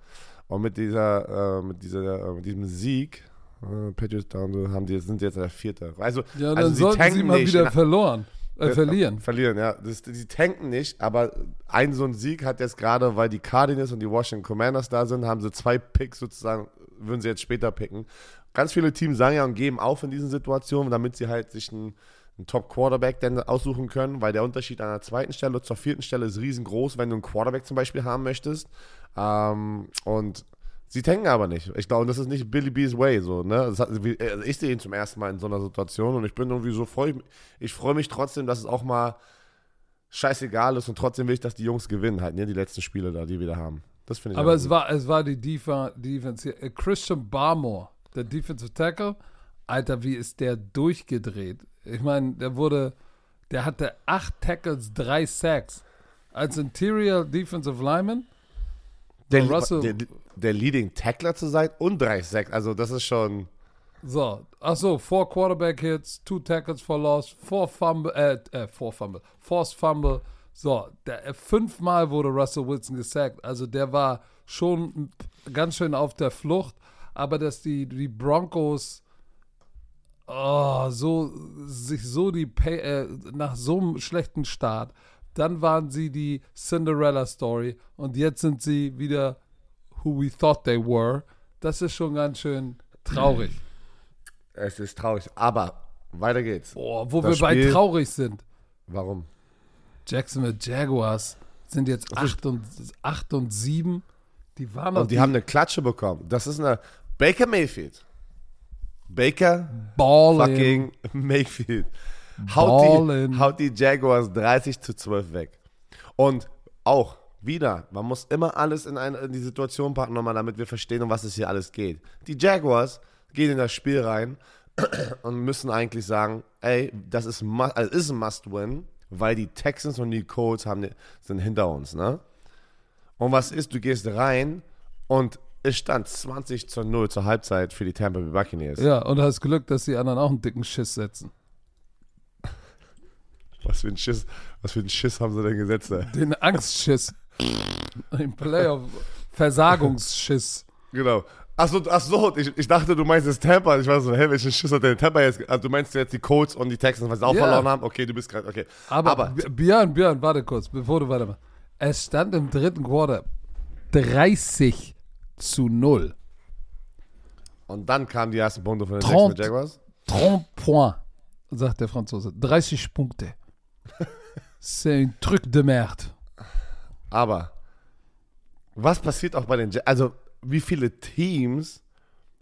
Und mit dieser, äh, mit dieser, äh, mit diesem Sieg, äh, Patriots down, haben die, sind jetzt der vierte. Also, Ja, also dann sollten sie mal nicht. wieder verloren, äh, Äh, verlieren. Verlieren, ja. Das, die tanken nicht, aber ein so ein Sieg hat jetzt gerade, weil die Cardinals und die Washington Commanders da sind, haben sie zwei Picks sozusagen, würden sie jetzt später picken. Ganz viele Teams sagen ja und geben auf in diesen Situationen, damit sie halt sich einen, einen Top-Quarterback dann aussuchen können, weil der Unterschied an der zweiten Stelle zur vierten Stelle ist riesengroß, wenn du einen Quarterback zum Beispiel haben möchtest. Ähm, und sie tanken aber nicht. Ich glaube, das ist nicht Billy B's Way so, ne? Hat, also ich sehe ihn zum ersten Mal in so einer Situation und ich bin irgendwie so freu, ich freue mich trotzdem, dass es auch mal scheißegal ist und trotzdem will ich, dass die Jungs gewinnen halt, ne? Die letzten Spiele da, die wir da haben. Das finde ich Aber es gut. war, es war die Defa Defense hier. Äh, Christian Barmore, der Defensive Tackle, Alter, wie ist der durchgedreht? Ich meine, der wurde, der hatte acht Tackles, drei Sacks. Als Interior Defensive Lineman, der, Russell- der, der Leading Tackler zu sein und 3 Sacks, also das ist schon so, ach so, four Quarterback Hits, two Tackles for Loss, four Fumble, äh, äh, four Fumble, forced Fumble. So, der, äh, fünfmal wurde Russell Wilson gesackt. Also der war schon ganz schön auf der Flucht. Aber dass die, die Broncos oh, so, sich so die Pay, äh, nach so einem schlechten Start, dann waren sie die Cinderella Story und jetzt sind sie wieder who we thought they were. Das ist schon ganz schön traurig. es ist traurig, aber weiter geht's. Boah, wo Das wir bei Spiel- traurig sind. Warum? Jacksonville Jaguars sind jetzt 8 und, 8 und 7. Die waren Und die haben eine Klatsche bekommen. Das ist eine Baker Mayfield. Baker Ballin. fucking Mayfield. Haut die, haut die Jaguars 30 zu 12 weg. Und auch wieder, man muss immer alles in, eine, in die Situation packen, nochmal, damit wir verstehen, um was es hier alles geht. Die Jaguars gehen in das Spiel rein und müssen eigentlich sagen, ey, das ist, also ist ein Must-Win, weil die Texans und die Colts haben, sind hinter uns, ne? Und was ist, du gehst rein und es stand 20 zu 0 zur Halbzeit für die Tampa Bay Buccaneers. Ja, und hast Glück, dass die anderen auch einen dicken Schiss setzen. Was für ein Schiss, was für ein Schiss haben sie denn gesetzt? ey? Den Angstschiss. Den Playoff Versagungsschiss. Genau. Achso, ach so, ich, ich dachte, du meinst jetzt Tampa. Ich war so, hä, welchen Schiss hat denn Tampa jetzt? Also du meinst jetzt die Colts und die Texans, weil sie auch Ja. verloren haben? Okay, du bist gerade, okay. Aber, Aber- Björn, Björn, warte kurz, bevor du weitermachst. Es stand im dritten Quarter 30 zu 0. Und dann kamen die ersten Punkte von den Trente. Jacksonville Jaguars. 30 points, sagt der Franzose. 30 Punkte. C'est un truc de merde. Aber was passiert auch bei den Jaguars? Also, wie viele Teams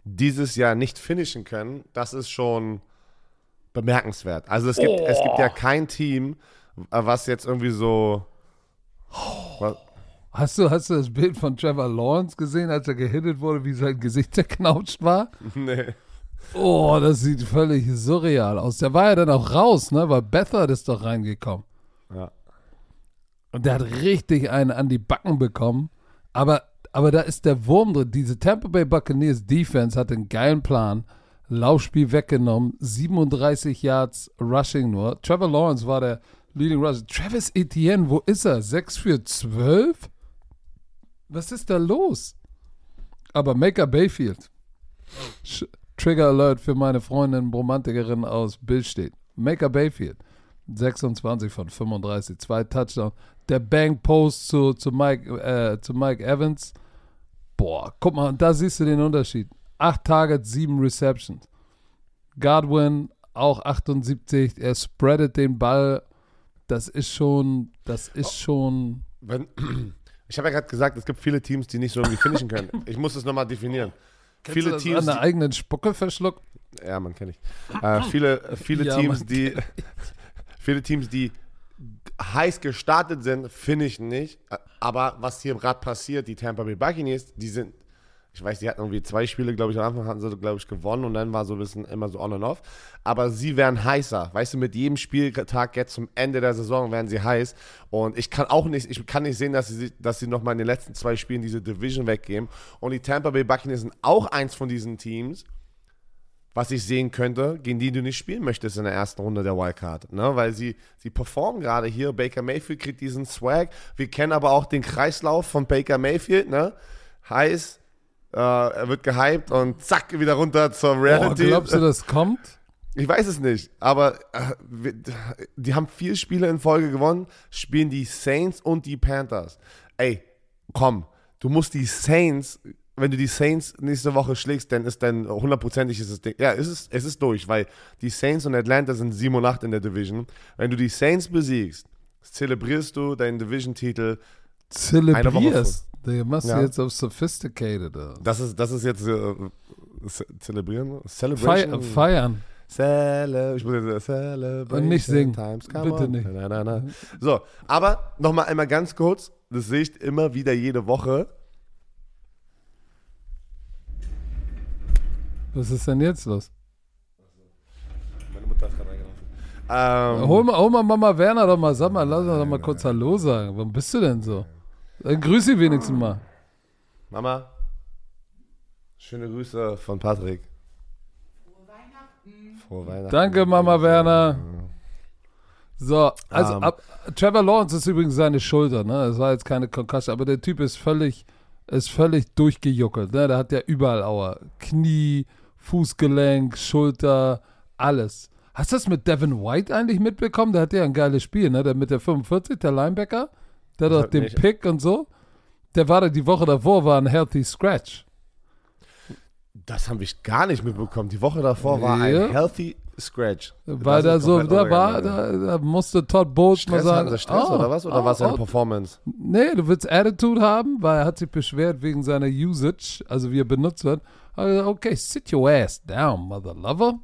dieses Jahr nicht finishen können, das ist schon bemerkenswert. Also, es gibt, es gibt ja kein Team, äh, was jetzt irgendwie so. Was, Hast du, hast du das Bild von Trevor Lawrence gesehen, als er gehittet wurde, wie sein Gesicht zerknautscht war? nee. Oh, das sieht völlig surreal aus. Der war ja dann auch raus, ne? Weil Bethard ist doch reingekommen. Ja. Und der hat richtig einen an die Backen bekommen. Aber, aber da ist der Wurm drin. Diese Tampa Bay Buccaneers Defense hatte einen geilen Plan. Laufspiel weggenommen. 37 Yards Rushing nur. Trevor Lawrence war der Leading Rusher. Travis Etienne, wo ist er? 6 für 12? Was ist da los? Aber Maker Bayfield. Sch Trigger Alert für meine Freundin, Romantikerin aus Bill steht. Maker Bayfield. 26 von 35, zwei Touchdowns. Der Bang Post zu, zu, Mike, äh, zu Mike Evans. Boah, guck mal, da siehst du den Unterschied. Acht Targets, sieben Receptions. Godwin auch 78, er spreadet den Ball. Das ist schon, das ist schon. Wenn, ich habe ja gerade gesagt, es gibt viele Teams, die nicht so irgendwie finishen können. Ich muss das nochmal definieren. Kennst du viele das Teams, an der die, eigenen Spucke verschluckt. ja, man kenne ich. Äh, viele, viele Ja, Teams, man die, viele Teams, die heiß gestartet sind, finishen nicht. Aber was hier gerade passiert, die Tampa Bay Buccaneers, die sind, Ich weiß, die hatten irgendwie zwei Spiele, glaube ich, am Anfang hatten sie, glaube ich, gewonnen und dann war so ein bisschen immer so on and off. Aber sie werden heißer. Weißt du, mit jedem Spieltag jetzt zum Ende der Saison werden sie heiß. Und ich kann auch nicht, ich kann nicht sehen, dass sie, dass sie nochmal in den letzten zwei Spielen diese Division weggeben. Und die Tampa Bay Buccaneers sind auch eins von diesen Teams, was ich sehen könnte, gegen die du nicht spielen möchtest in der ersten Runde der Wildcard. Ne? Weil sie, sie performen gerade hier. Baker Mayfield kriegt diesen Swag. Wir kennen aber auch den Kreislauf von Baker Mayfield. Ne? Heiß, äh, er wird gehypt und zack, wieder runter zur Oh, Reality. glaubst du, das kommt? Ich weiß es nicht, aber äh, wir- die haben vier Spiele in Folge gewonnen, spielen die Saints und die Panthers. Ey, komm, du musst die Saints, wenn du die Saints nächste Woche schlägst, dann ist dann hundertprozentig ist es Ding. Ja, es ist, es ist durch, weil die Saints und Atlanta sind 7 und 8 in der Division. Wenn du die Saints besiegst, zelebrierst du deinen Division-Titel. Zelebrierst. Du machst Ja. jetzt auf sophisticated. äh. Das ist, das ist jetzt äh, ce- zelebrieren? Celebration. feiern. Cele ich muss jetzt Celebration Und nicht singen. Times Bitte on. nicht. Na, na, na. So, aber nochmal einmal ganz kurz, das sehe ich immer wieder jede Woche. Was ist denn jetzt los? Meine Mutter ist gerade reingelaufen. Ähm, Hol mal, hol mal Mama Werner doch mal, sag mal, lass uns doch mal kurz Hallo sagen. Warum bist du denn so? Dann grüß sie wenigstens mal. Mama, schöne Grüße von Patrick. Frohe Weihnachten. Danke, Mama Werner. So, also Ähm. ab, Trevor Lawrence ist übrigens seine Schulter, ne? Das war jetzt keine Concussion, aber der Typ ist völlig, ist völlig durchgejuckelt, ne? Der hat ja überall Aua. Knie, Fußgelenk, Schulter, alles. Hast du das mit Devin White eigentlich mitbekommen? Der hat ja ein geiles Spiel, ne? Der mit der 45, der Linebacker, der Das hat hat den nicht- Pick und so. Der war da die Woche davor, war ein Healthy Scratch. Das habe ich gar nicht mitbekommen. Die Woche davor war Ja. ein Healthy Scratch. Weil da ist so, da war, da, da musste Todd Bowles mal sagen. sie Stress oh, oder was? Oder oh, war es eine oh, Performance? Nee, du willst Attitude haben, weil er hat sich beschwert wegen seiner Usage, also wie er benutzt wird. Also, okay, sit your ass down, mother lover.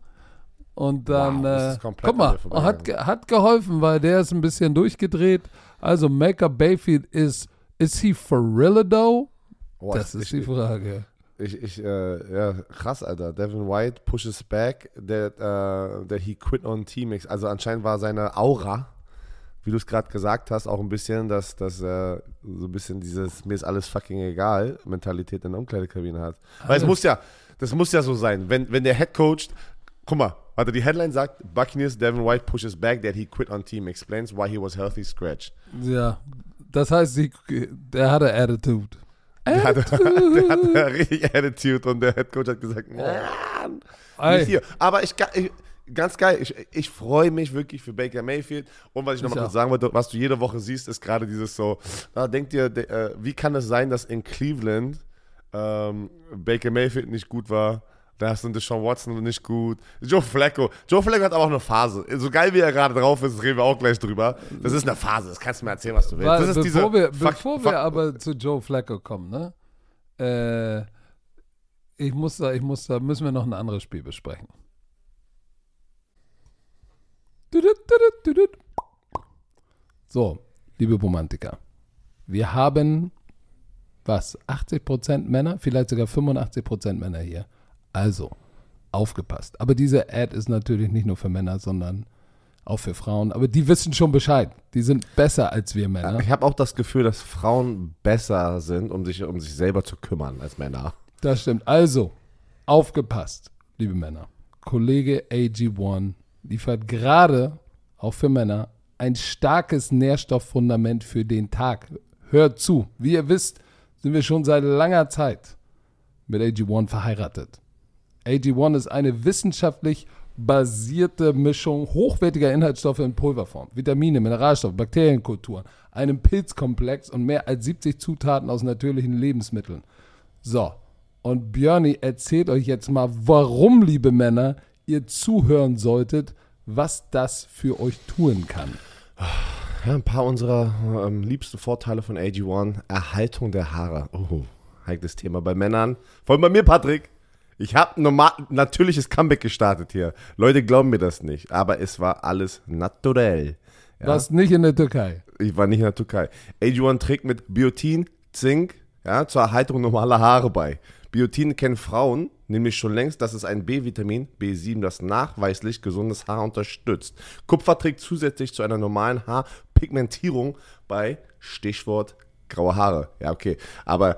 Und dann, Wow, ist äh, guck mal, hat, hat geholfen, weil der ist ein bisschen durchgedreht. Also Maker Bayfield ist, is he for real though? Boah, das ist ich, die Frage. Ich, ich, äh, ja, krass, Alter. Devin White pushes back that, uh, that he quit on Teammates. Also anscheinend war seine Aura, wie du es gerade gesagt hast, auch ein bisschen, dass, dass er so ein bisschen dieses mir ist alles fucking egal Mentalität in der Umkleidekabine hat. Weil es muss ja, das muss ja so sein. Wenn, wenn der Head Coach, guck mal, warte, die Headline sagt, Buccaneers Devin White pushes back that he quit on team, explains why he was healthy scratch. Ja, das heißt, sie, der hatte Attitude. Der hatte, der hatte richtig Attitude und der Head Coach hat gesagt, Nicht hier. Aber ich, ich ganz geil, ich, ich freue mich wirklich für Baker Mayfield. Und was ich noch Ich mal auch. kurz sagen wollte, was du jede Woche siehst, ist gerade dieses so, da denkt ihr, de, äh, wie kann es sein, dass in Cleveland ähm, Baker Mayfield nicht gut war? Da hast du Deshaun Watson nicht gut. Joe Flacco. Joe Flacco hat aber auch eine Phase. So geil wie er gerade drauf ist, reden wir auch gleich drüber. Das ist eine Phase. Das kannst du mir erzählen, was du willst. Das ist bevor wir, Fuck- bevor Fuck- wir aber zu Joe Flacco kommen, ne? Äh, ich muss da, ich muss da, müssen wir noch ein anderes Spiel besprechen. So, liebe Romantiker, wir haben was? 80% Männer, vielleicht sogar 85% Männer hier. Also, aufgepasst. Aber diese Ad ist natürlich nicht nur für Männer, sondern auch für Frauen. Aber die wissen schon Bescheid. Die sind besser als wir Männer. Ich habe auch das Gefühl, dass Frauen besser sind, um sich, um sich selber zu kümmern als Männer. Das stimmt. Also, aufgepasst, liebe Männer. Kollege AG1 liefert gerade, auch für Männer, ein starkes Nährstofffundament für den Tag. Hört zu. Wie ihr wisst, sind wir schon seit langer Zeit mit AG1 verheiratet. AG1 ist eine wissenschaftlich basierte Mischung hochwertiger Inhaltsstoffe in Pulverform, Vitamine, Mineralstoffe, Bakterienkulturen, einem Pilzkomplex und mehr als 70 Zutaten aus natürlichen Lebensmitteln. So, und Björni erzählt euch jetzt mal, warum, liebe Männer, ihr zuhören solltet, was das für euch tun kann. Ja, ein paar unserer ähm, liebsten Vorteile von AG1. Erhaltung der Haare. Oh, heikles Thema bei Männern. Vor allem bei mir, Patrick. Ich habe ein natürliches Comeback gestartet hier. Leute glauben mir das nicht, aber es war alles naturell. Ja? Was nicht in der Türkei. Ich war nicht in der Türkei. AG1 trägt mit Biotin, Zink ja, zur Erhaltung normaler Haare bei. Biotin kennen Frauen nämlich schon längst, dass es ein B-Vitamin, B7, das nachweislich gesundes Haar unterstützt. Kupfer trägt zusätzlich zu einer normalen Haarpigmentierung bei Stichwort graue Haare. Ja, okay. Aber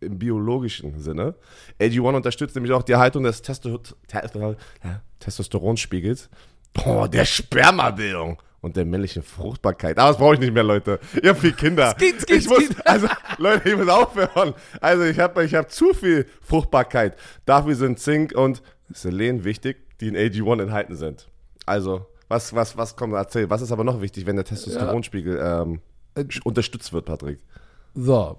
im biologischen Sinne. AG1 unterstützt nämlich auch die Erhaltung des Testo Testosteronspiegels, oh, der Spermabildung und der männlichen Fruchtbarkeit. Aber das brauche ich nicht mehr, Leute. Ihr habt viel Kinder. Skit, skit, ich muss, also, Leute, ich muss aufhören. Also, ich habe ich hab zu viel Fruchtbarkeit. Dafür sind Zink und Selen wichtig, die in AG1 enthalten sind. Also, was, was, was kommt, erzähl. Was ist aber noch wichtig, wenn der Testosteronspiegel ähm, äh, unterstützt wird, Patrick? So,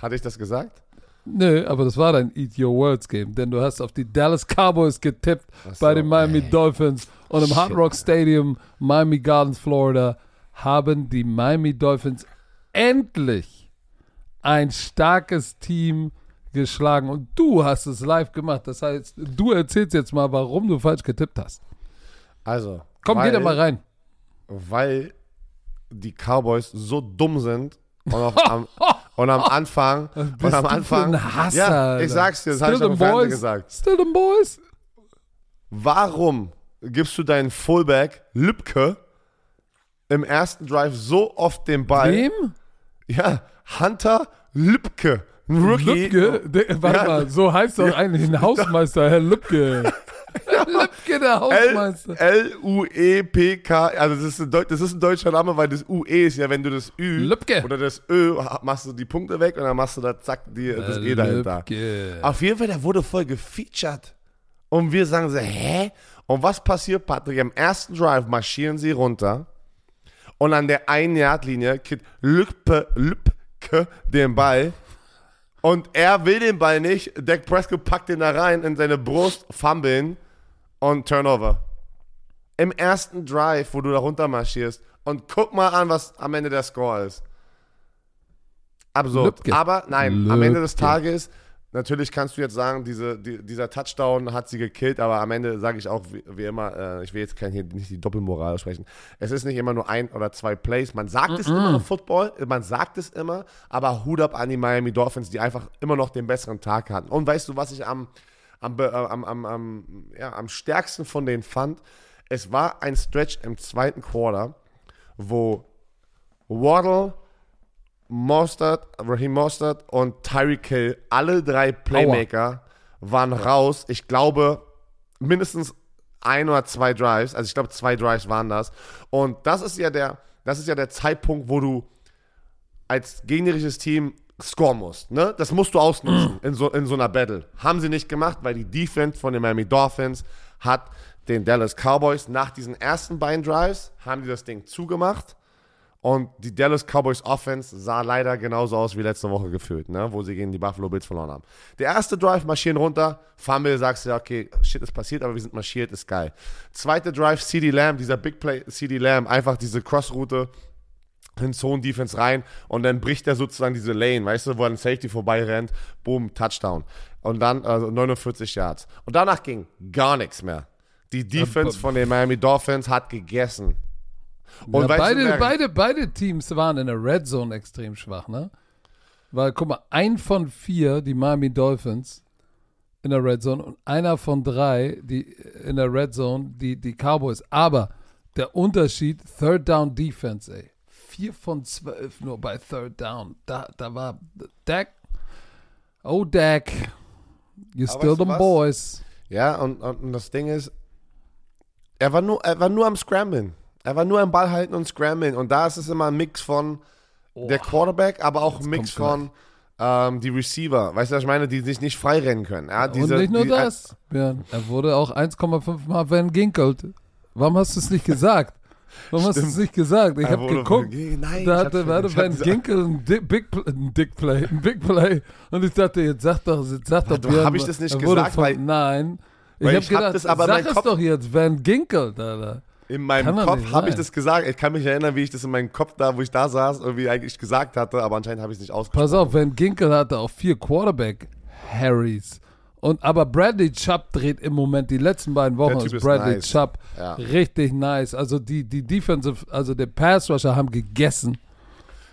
Hatte ich das gesagt? Nö, aber das war dein Eat Your Words Game, denn du hast auf die Dallas Cowboys getippt so, bei den Miami ey. Dolphins und im Hard Shit. Rock Stadium, Miami Gardens, Florida, haben die Miami Dolphins endlich ein starkes Team geschlagen und du hast es live gemacht. Das heißt, du erzählst jetzt mal, warum du falsch getippt hast. Also. Komm, weil, geh da mal rein. Weil die Cowboys so dumm sind und, auf, am, und am Anfang. Was und am Anfang. ein Hasser, ja, ich sag's dir, das habe ich them Fernsehen gesagt. Still them boys. Warum gibst du deinen Fullback Lübke im ersten Drive so oft den Ball? Wem? Ja, Hunter Lübke. Ein Rookie. Lübke? Der, warte Ja. mal, so heißt doch eigentlich ein Hausmeister, Herr Lübke. Herr Lübke, der Hausmeister. L-U-E-P-K. Also, das ist, ein das ist ein deutscher Name, weil das UE ist ja, wenn du das Ü Lübke. oder das Ö machst du die Punkte weg und dann machst du da zack die, das E dahinter. Auf jeden Fall, der wurde voll gefeatured. Und wir sagen so, hä? Und was passiert, Patrick? Am ersten Drive marschieren sie runter und an der einen Yard-Linie kriegt Lübke, Lübke den Ball und er will den Ball nicht. Dak Prescott packt den da rein in seine Brust, fummeln und Turnover. Im ersten Drive, wo du da runter marschierst und guck mal an, was am Ende der Score ist. Absurd. Lübke. Aber nein, am Ende des Lübke. Tages, natürlich kannst du jetzt sagen, diese, die, dieser Touchdown hat sie gekillt, aber am Ende sage ich auch wie, wie immer, äh, ich will jetzt kein, hier nicht die Doppelmoral sprechen. Es ist nicht immer nur ein oder zwei Plays. Man sagt es immer im Football, man sagt es immer, aber Hut ab an die Miami Dolphins, die einfach immer noch den besseren Tag hatten. Und weißt du, was ich am, am, äh, am, am, am, ja, am stärksten von denen fand? Es war ein Stretch im zweiten Quarter, wo Waddle, Mostert, Raheem Mostert und Tyreek Hill, alle drei Playmaker, waren raus. Ich glaube, mindestens ein oder zwei Drives. Also ich glaube, zwei Drives waren das. Und das ist ja der, das ist ja der Zeitpunkt, wo du als gegnerisches Team scoren musst. Ne? Das musst du ausnutzen in, so, in so einer Battle. Haben sie nicht gemacht, weil die Defense von den Miami Dolphins hat den Dallas Cowboys nach diesen ersten beiden Drives, haben die das Ding zugemacht. Und die Dallas Cowboys Offense sah leider genauso aus wie letzte Woche gefühlt, ne? wo sie gegen die Buffalo Bills verloren haben. Der erste Drive, marschieren runter, Fumble, sagst du, okay, shit ist passiert, aber wir sind marschiert, ist geil. Zweite Drive, CD Lamb, dieser Big Play, CD Lamb, einfach diese Crossroute in Zone Defense rein und dann bricht er sozusagen diese Lane, weißt du, wo ein Safety vorbei rennt, boom, Touchdown. Und dann also 49 Yards. Und danach ging gar nichts mehr. Die Defense von den Miami Dolphins hat gegessen. Und ja, beide, du, beide, beide Teams waren in der Red Zone extrem schwach, ne? Weil, guck mal, ein von vier, die Miami Dolphins in der Red Zone und einer von drei, die in der Red Zone, die, die Cowboys. Aber der Unterschied, Third Down Defense, ey. Vier von zwölf nur bei Third Down. Da, da war Dak. Oh, Dak. You're still the boys. Ja, und, und das Ding ist, er war nur, er war nur am Scramblen. Er war nur am Ball halten und scramblen. Und da ist es immer ein Mix von oh. der Quarterback, aber auch ein Mix von ähm, die Receiver. Weißt du, was ich meine? Die sich nicht frei rennen können. Ja, diese, und nicht nur die, das. Ja, er wurde auch 1,5 Mal Van Ginkelt. Warum hast du es nicht gesagt? Warum Stimmt. hast du es nicht gesagt? Ich habe geguckt. Nein, da hatte, hatte Van Ginkel ein Dick, Big, ein Dick Play, ein Big Play. Und ich dachte, jetzt sag doch, jetzt sag doch. Habe ich das nicht gesagt? Von, weil, nein. Ich habe gedacht, hab das aber sag es Kopf, doch jetzt, Van Ginkel, Alter. In meinem Kopf habe ich das gesagt. Ich kann mich erinnern, wie ich das in meinem Kopf da, wo ich da saß, irgendwie eigentlich gesagt hatte, aber anscheinend habe ich es nicht ausgesprochen. Pass auf, Van Ginkel hatte auch vier Quarterback-Harrys. Und aber Bradley Chubb dreht im Moment die letzten beiden Wochen ist Bradley nice. Chubb ja. richtig nice. Also die die Defensive, also der Pass Rusher haben gegessen.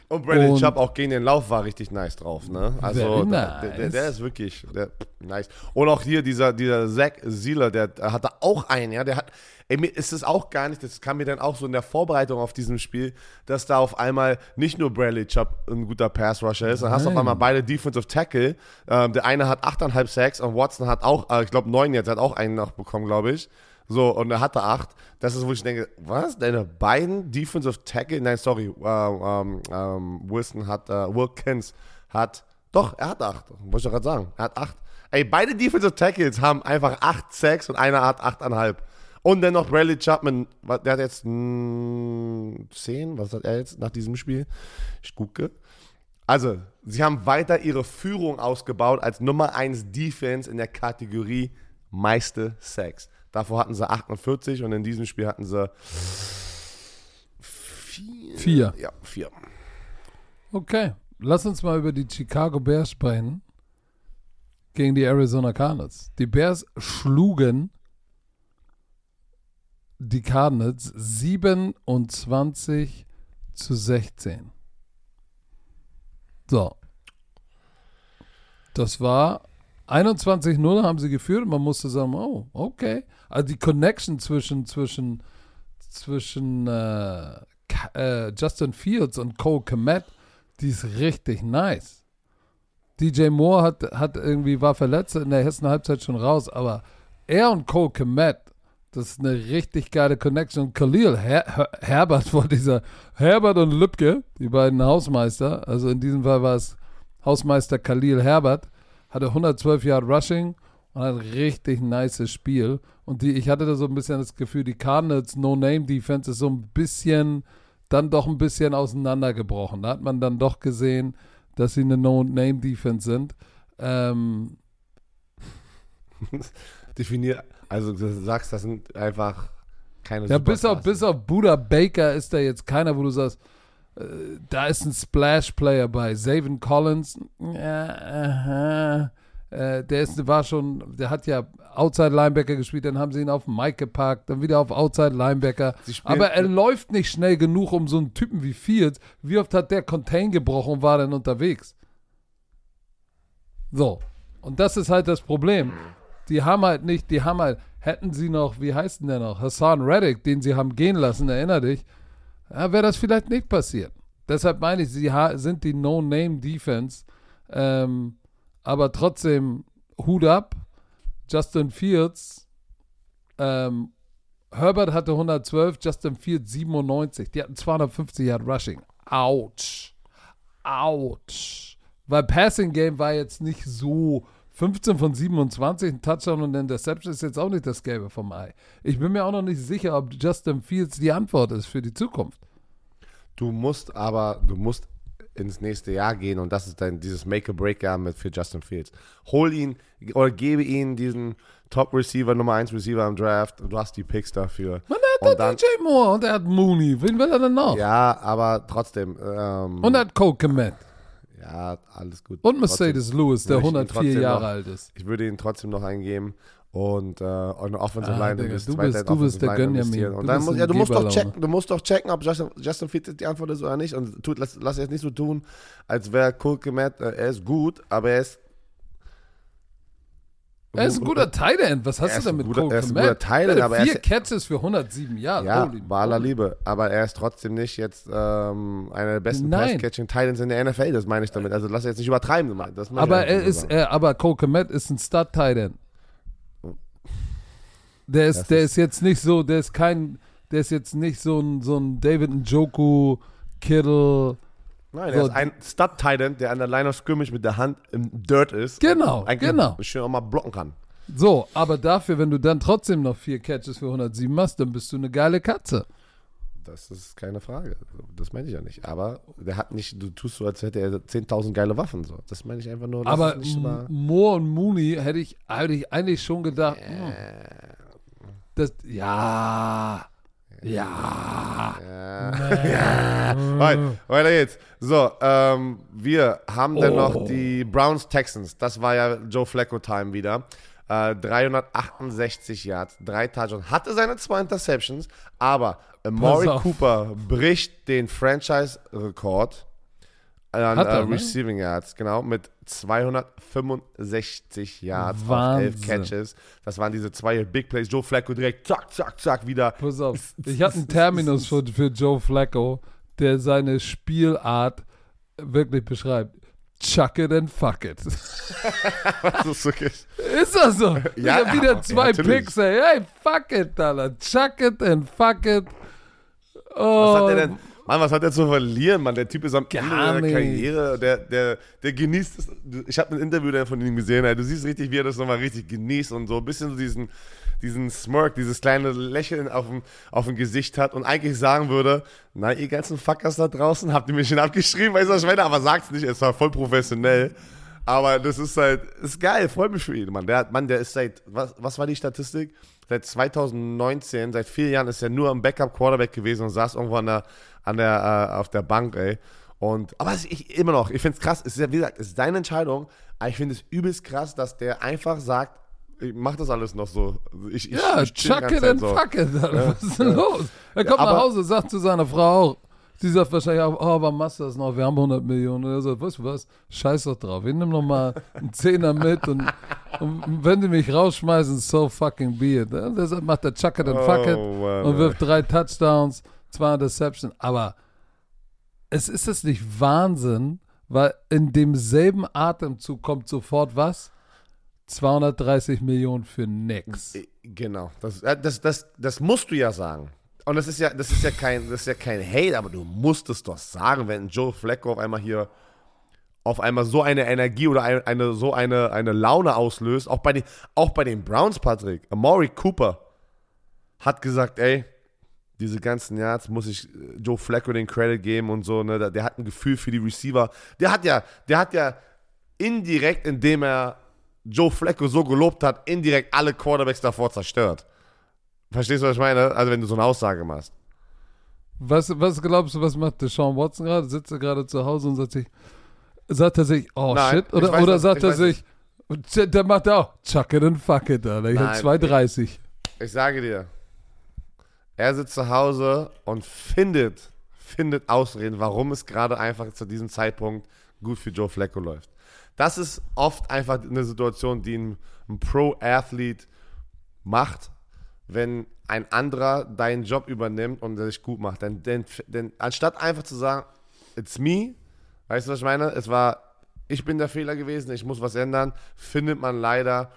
Und Bradley und Chubb auch gegen den Lauf war richtig nice drauf, ne? Also nice. der, der, der, ist wirklich der, nice. Und auch hier dieser dieser Zach Sieler, der hatte auch einen, ja, der hat Ey, mir ist es auch gar nicht, das kam mir dann auch so in der Vorbereitung auf diesem Spiel, dass da auf einmal nicht nur Bradley Chubb ein guter Pass-Rusher ist, dann hast du auf einmal beide Defensive Tackle. Ähm, der eine hat 8,5 Sacks und Watson hat auch, äh, ich glaube, 9 jetzt, hat auch einen noch bekommen, glaube ich. So, und er hatte 8. Das ist, wo ich denke, was? Deine beiden Defensive Tackle, nein, sorry, äh, ähm, ähm, Wilson hat, äh, Wilkins hat, doch, er hat 8, wollte ich doch gerade sagen, er hat 8. Ey, beide Defensive Tackles haben einfach 8 Sacks und einer hat 8,5. Und dann noch Bradley Chapman, der hat jetzt mh, 10, was hat er jetzt nach diesem Spiel? Ich gucke. Also, sie haben weiter ihre Führung ausgebaut als Nummer 1 Defense in der Kategorie meiste Sex. Davor hatten sie 48 und in diesem Spiel hatten sie 4. Vier. Ja, 4. Okay, lass uns mal über die Chicago Bears sprechen gegen die Arizona Cardinals. Die Bears schlugen die Cardinals 27 zu 16. So. Das war 21-0 haben sie geführt man musste sagen, oh, okay. Also die Connection zwischen, zwischen, zwischen äh, äh, Justin Fields und Cole Komet, die ist richtig nice. DJ Moore hat, hat irgendwie, war verletzt in der Hessen Halbzeit schon raus, aber er und Cole Komet das ist eine richtig geile Connection. Khalil Her Herbert vor dieser Herbert und Lübke, die beiden Hausmeister, also in diesem Fall war es Hausmeister Khalil Herbert, hatte 112 Yard Rushing und ein richtig nice Spiel. Und die, ich hatte da so ein bisschen das Gefühl, die Cardinals No-Name-Defense ist so ein bisschen, dann doch ein bisschen auseinandergebrochen. Da hat man dann doch gesehen, dass sie eine No-Name-Defense sind. Ähm, Definier, also du sagst, das sind einfach keine Ja, bis auf, bis auf Buda Baker ist da jetzt keiner, wo du sagst, äh, da ist ein Splash-Player bei. Zavin Collins, ja. Äh, der ist, war schon, der hat ja Outside Linebacker gespielt, dann haben sie ihn auf Mike gepackt, dann wieder auf Outside Linebacker. Aber er läuft nicht schnell genug um so einen Typen wie Fields. Wie oft hat der Contain gebrochen und war denn unterwegs? So. Und das ist halt das Problem die haben halt nicht, die haben halt, hätten sie noch, wie heißt denn der noch, Hassan Reddick, den sie haben gehen lassen, erinner dich, ja, wäre das vielleicht nicht passiert. Deshalb meine ich, sie sind die No-Name-Defense, ähm, aber trotzdem Hut ab, Justin Fields, ähm, Herbert hatte 112, Justin Fields 97. Die hatten 250 Yard Rushing. Autsch. Autsch. Weil Passing Game war jetzt nicht so 15 von 27, ein Touchdown und ein Interception ist jetzt auch nicht das Gelbe vom Ei. Ich bin mir auch noch nicht sicher, ob Justin Fields die Antwort ist für die Zukunft. Du musst aber, du musst ins nächste Jahr gehen und das ist dann dieses Make-a-Break-Jahr mit für Justin Fields. Hol ihn oder gebe ihm diesen Top-Receiver, Nummer 1 Receiver im Draft. Du hast die Picks dafür. Man, der Und dann- hat DJ Moore und er hat Mooney. Wen will er denn noch? Ja, aber trotzdem. Ähm, Und er hat Cole Komet. Ja, alles gut. Und Mercedes Lewis, der möchte ihn 104 trotzdem Jahre noch- alt ist. Ich würde ihn trotzdem noch eingeben und äh, auch eine Offensive Ah, Line Digga, du bist- in du bist der. Du Und dann muss, ja, du musst doch checken, du musst doch checken, ob Justin, Justin Fields die Antwort ist oder nicht. Und tut, lass, lass jetzt nicht so tun, als wäre Cole Komet, äh, er ist gut, aber er ist Er ist ein guter Tight End. Was Er hast du denn ein mit guter- Cole er ist ein guter Tight End, aber er vier ist- Catches für 107 Jahre. Ja, Holy bei aller. Liebe. Aber er ist trotzdem nicht jetzt ähm, einer der besten Nein. Pass-Catching Titans in der NFL, das meine ich damit. Also lass jetzt nicht übertreiben. Das Aber er ist, er, aber Cole Komet ist ein Stud Tight End. Der ist, Das der ist- ist jetzt nicht so, der ist kein, der ist jetzt nicht so ein, so ein David Njoku, Kittle. Nein, er so- ist ein Stud-Titan, der an der Line of Scrimmage mit der Hand im Dirt ist. Genau, genau. schön auch mal blocken kann. So, aber dafür, wenn du dann trotzdem noch vier Catches für 107 machst, dann bist du eine geile Katze. Das ist keine Frage. Das meine ich ja nicht. Aber der hat nicht, du tust so, als hätte er 10.000 geile Waffen. So. Das meine ich einfach nur. Aber Moore und Mooney hätte ich, hätte ich eigentlich schon gedacht, hm, das, ja, ja, Right, weiter geht's. So, ähm, wir haben dann Oh. noch die Browns Texans. Das war ja Joe Flacco Time wieder. Äh, 368 Yards, drei Touchdowns. Hatte seine zwei Interceptions, aber auf. Cooper bricht den Franchise-Rekord an Hat er, äh, ne? Receiving Yards, genau, mit 265 Yards auf Wahnsinn. 11 Catches. Das waren diese zwei Big Plays. Joe Flacco direkt zack, zack, zack, wieder pass auf. Ich hatte einen Terminus für, für Joe Flacco, der seine Spielart wirklich beschreibt. Chuck it and fuck it. Das ist wirklich. Ist das so? Ja, ich hab wieder ja, zwei natürlich. Picks, ey. Hey, fuck it, Alter. Chuck it and fuck it. Oh, Was hat er denn? Mann, was hat er zu verlieren, Mann? Der Typ ist am Ende seiner. Karriere. Der, der, der genießt es. Ich habe ein Interview von ihm gesehen. Du siehst richtig, wie er das nochmal richtig genießt und so ein bisschen so diesen, diesen Smirk, dieses kleine Lächeln auf dem, auf dem Gesicht hat und eigentlich sagen würde: Na, ihr ganzen Fuckers da draußen, habt ihr mich schon abgeschrieben, weißt du, was ich meine? Aber sagt's nicht, es war voll professionell. Aber das ist halt, ist geil, freut mich für ihn, Mann. Der, Mann, der ist seit, was, was war die Statistik? Seit 2019, seit vier Jahren ist er nur am Backup-Quarterback gewesen und saß irgendwo an der, an der, äh, auf der Bank, ey. Und, aber ich, immer noch, ich finde es krass, es ist ja, wie gesagt, es ist seine Entscheidung, aber ich finde es übelst krass, dass der einfach sagt, ich mach das alles noch so. Ich, ich, ja, ich chuck it and so. fuck it. Alter. Was ist denn los? Er kommt aber- nach Hause, sagt zu seiner Frau. Sie sagt wahrscheinlich auch, oh, warum machst du das noch? Wir haben 100 Millionen. Und er sagt, weißt du was? Scheiß doch drauf. Ich nimm noch mal einen Zehner mit und, und wenn die mich rausschmeißen, so fucking be it. Deshalb macht er chuck it and fuck it Oh, und wirft drei Touchdowns, zwei Interceptions. Aber es ist es nicht Wahnsinn, weil in demselben Atemzug kommt sofort was? 230 Millionen für nix. Genau, das, äh, das, das, das musst du ja sagen. Und das ist ja, das ist ja kein, das ist ja kein Hate, aber du musst es doch sagen, wenn Joe Flacco auf einmal hier auf einmal so eine Energie oder eine, eine so eine, eine Laune auslöst, auch bei, den, auch bei den Browns, Patrick. Amari Cooper hat gesagt, ey, diese ganzen Yards muss ich äh, Joe Flacco den Credit geben und so, ne? Der, hat ein Gefühl für die Receiver. Der hat ja, der hat ja indirekt, indem er Joe Flacco so gelobt hat, indirekt alle Quarterbacks davor zerstört. Verstehst du, was ich meine? Also wenn du so eine Aussage machst. Was, was glaubst du, was macht Deshaun Watson gerade? Sitzt er gerade zu Hause und sagt sich, sagt er sich, oh Nein, shit? ich Oder, oder das, sagt ich er sich, der macht auch, chuck it and fuck it, Alter. Ich hab Nein, 2,30. Ich sage dir, er sitzt zu Hause und findet, findet Ausreden, warum es gerade einfach zu diesem Zeitpunkt gut für Joe Flacco läuft. Das ist oft einfach eine Situation, die ein, Pro-Athlet macht, wenn ein anderer deinen Job übernimmt und sich gut macht. Denn, denn, denn anstatt einfach zu sagen, it's me, weißt du, was ich meine? Es war, ich bin der Fehler gewesen, ich muss was ändern, findet man leider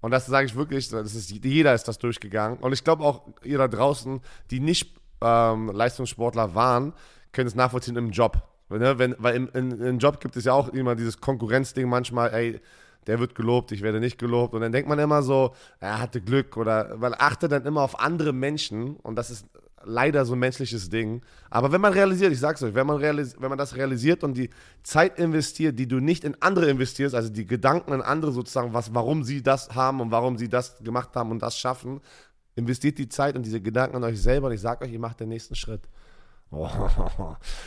und das sage ich wirklich, das ist, jeder ist das durchgegangen. Und ich glaube auch ihr da draußen, die nicht ähm, Leistungssportler waren, können es nachvollziehen im Job. Ne? Wenn, weil im, in, im Job gibt es ja auch immer dieses Konkurrenzding manchmal, ey, der wird gelobt, ich werde nicht gelobt. Und dann denkt man immer so, er hatte Glück oder, weil achte dann immer auf andere Menschen und das ist leider so ein menschliches Ding. Aber wenn man realisiert, ich sag's euch, wenn man, realis wenn man das realisiert und die Zeit investiert, die du nicht in andere investierst, also die Gedanken in andere sozusagen, was, warum sie das haben und warum sie das gemacht haben und das schaffen, investiert die Zeit und diese Gedanken an euch selber und ich sag euch, ihr macht den nächsten Schritt. Oh,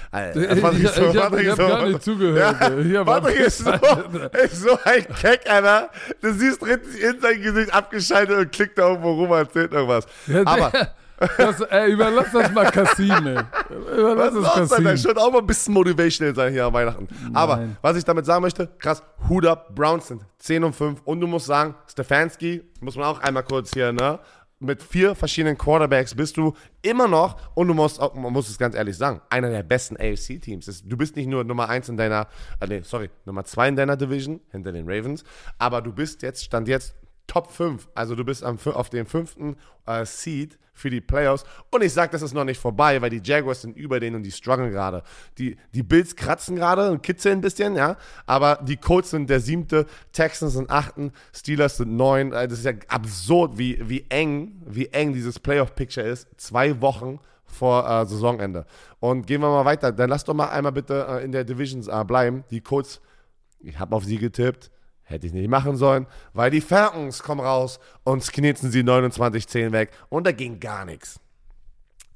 Alter, Ich, ich, so, ich habe hab so- gar nicht zugehört. Ja, Patrick ist so, ist so ein Keck, Alter. Du siehst richtig in sein Gesicht abgeschaltet und klickt da irgendwo rum und erzählt irgendwas. Aber das, ey, überlass das mal Kassim, ey. Überlass was das? Kassim. Schon auch mal ein bisschen motivational sein hier an Weihnachten. Aber Nein. was ich damit sagen möchte, krass, Hut up, Browns sind 10 und 5 und du musst sagen, Stefanski, muss man auch einmal kurz hier, ne? Mit vier verschiedenen Quarterbacks bist du immer noch, und du musst auch, man muss es ganz ehrlich sagen, einer der besten AFC-Teams. Du bist nicht nur Nummer 1 in deiner, äh, nee, sorry, Nummer 2 in deiner Division, hinter den Ravens, aber du bist jetzt, stand jetzt Top 5. Also du bist am, auf dem fünften äh, Seed für die Playoffs. Und ich sage, das ist noch nicht vorbei, weil die Jaguars sind über denen und die strugglen gerade. Die, die Bills kratzen gerade und kitzeln ein bisschen, ja. Aber die Colts sind der siebte, Texans sind achten, Steelers sind neun. Äh, Das ist ja absurd, wie, wie eng, wie eng dieses Playoff-Picture ist. Zwei Wochen vor äh, Saisonende. Und gehen wir mal weiter. Dann lass doch mal einmal bitte äh, in der Divisions äh, bleiben. Die Colts ich habe auf sie getippt. Hätte ich nicht machen sollen, weil die Falcons kommen raus und knitzen sie 29-10 weg und da ging gar nichts.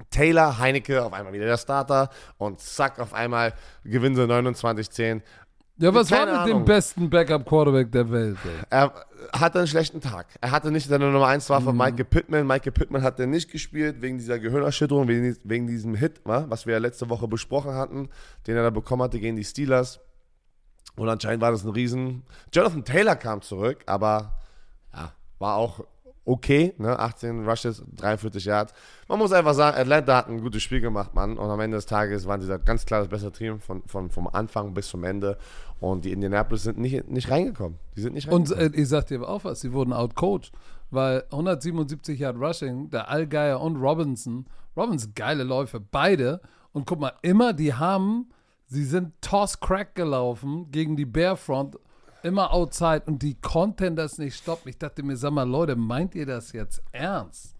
Taylor, Heinecke, auf einmal wieder der Starter und zack, auf einmal gewinnen sie 29-10. Ja, was war Keine mit dem Ahnung. besten Backup-Quarterback der Welt, ey? Er hatte einen schlechten Tag. Er hatte nicht seine Nummer 1 war Mhm. von Michael Pittman. Michael Pittman hat er nicht gespielt wegen dieser Gehirnerschütterung, wegen, wegen diesem Hit, wa, was wir ja letzte Woche besprochen hatten, den er da bekommen hatte gegen die Steelers. Und anscheinend war das ein Riesen. Jonathan Taylor kam zurück, aber ja, war auch okay, ne? 18 Rushes, 43 Yards. Man muss einfach sagen, Atlanta hat ein gutes Spiel gemacht, Mann. Und am Ende des Tages waren sie da ganz klar das bessere Team von, von, vom Anfang bis zum Ende. Und die Indianapolis sind nicht, nicht reingekommen. Die sind nicht Und reingekommen. äh, ich sag dir aber auch was, sie wurden outcoached, weil 177 Yard Rushing, der Allgeier und Robinson, Robinson geile Läufe, beide. Und guck mal, immer, die haben, sie sind Toss-Crack gelaufen gegen die Bearfront, immer outside und die konnten das nicht stoppen. Ich dachte mir, sag mal, Leute, meint ihr das jetzt ernst?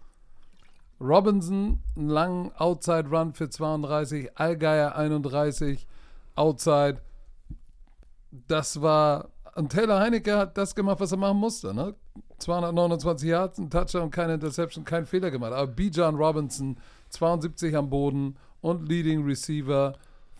Robinson, einen langen Outside-Run für 32, Allgeier 31, Outside. Das war, und Taylor Heinecke hat das gemacht, was er machen musste, ne? 229 Yards, ein Touchdown, keine Interception, kein Fehler gemacht. Aber Bijan Robinson, 72 am Boden und Leading Receiver,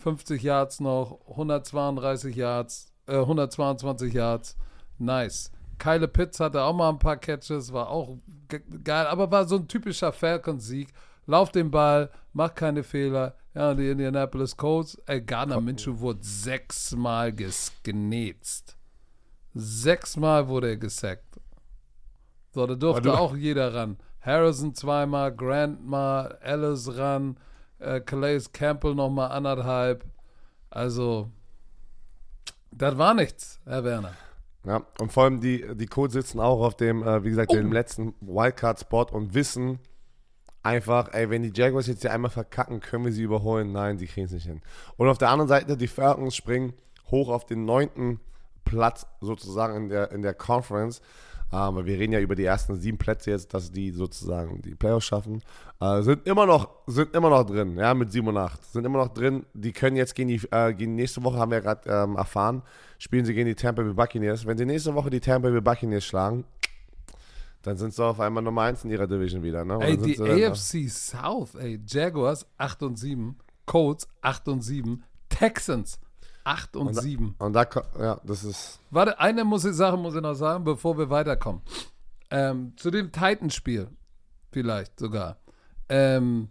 50 Yards noch, 132 Yards, äh, 122 Yards. Nice. Kyle Pitts hatte auch mal ein paar Catches, war auch ge geil, aber war so ein typischer Falcons-Sieg. Lauf den Ball, mach keine Fehler. Ja, die Indianapolis Colts, ey, Gardner Minshew wurde sechsmal genetzt. Sechsmal wurde er gesackt. So, da durfte auch jeder ran. Harrison zweimal, Grant mal, Ellis ran, äh, Calais Campbell nochmal anderthalb. Also, das war nichts, Herr Werner. Ja, und vor allem die, die Colts sitzen auch auf dem, äh, wie gesagt, Oh. dem letzten Wildcard-Spot und wissen einfach, ey, wenn die Jaguars jetzt hier einmal verkacken, können wir sie überholen. Nein, die kriegen es nicht hin. Und auf der anderen Seite, die Falcons springen hoch auf den neunten Platz sozusagen in der, in der Conference. Ähm, weil wir reden ja über die ersten sieben Plätze jetzt, dass die sozusagen die Playoffs schaffen. Äh, sind immer noch, sind immer noch drin, ja, mit 7 und 8. Sind immer noch drin. Die können jetzt gegen die, äh, gegen nächste Woche, haben wir gerade ähm, erfahren, spielen sie gegen die Tampa Bay Buccaneers. Wenn sie nächste Woche die Tampa Bay Buccaneers schlagen, dann sind sie auf einmal Nummer 1 in ihrer Division wieder. Ne? Ey, die AFC South, ey, Jaguars 8 und 7, Colts 8 und 7, Texans 8 und Und da- 7. Und da, ja, das ist, Warte, eine muss ich, Sache muss ich noch sagen, bevor wir weiterkommen. Ähm, zu dem Titans-Spiel, vielleicht sogar. Ähm,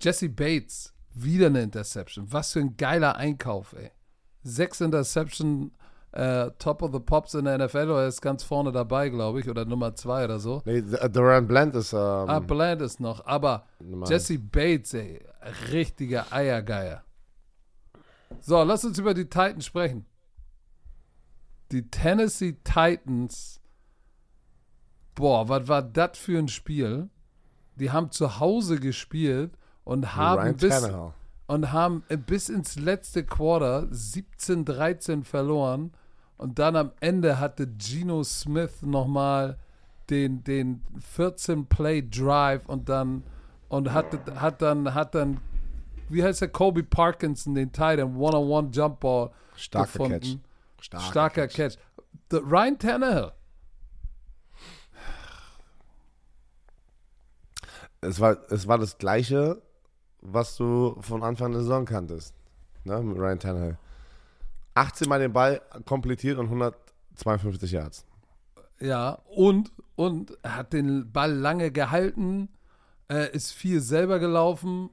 Jesse Bates, wieder eine Interception. Was für ein geiler Einkauf, ey. Sechs Interception, äh, Top of the Pops in der NFL, oder er ist ganz vorne dabei, glaube ich, oder Nummer zwei oder so. nee, D- Duran Bland ist, ähm, Ah, Bland ist noch, aber Jesse Bates, ey, richtiger Eiergeier. So, lass uns über die Titans sprechen. Die Tennessee Titans, boah, was war das für ein Spiel? Die haben zu Hause gespielt und haben bis, und haben bis ins letzte Quarter 17-13 verloren. Und dann am Ende hatte Geno Smith nochmal den, den 14-Play-Drive und dann und hat, hat dann, hat dann, wie heißt der, Kobe Parkinson, den Titan, One-on-One Jump Ball Starker gefunden. Catch. Starker, Starker Catch. The Ryan Tannehill. Es war, es war das Gleiche, was du von Anfang der Saison kanntest. Ne, mit Ryan Tannehill. 18 Mal den Ball komplettiert und 152 Yards. Ja, und, und er hat den Ball lange gehalten, äh, ist viel selber gelaufen.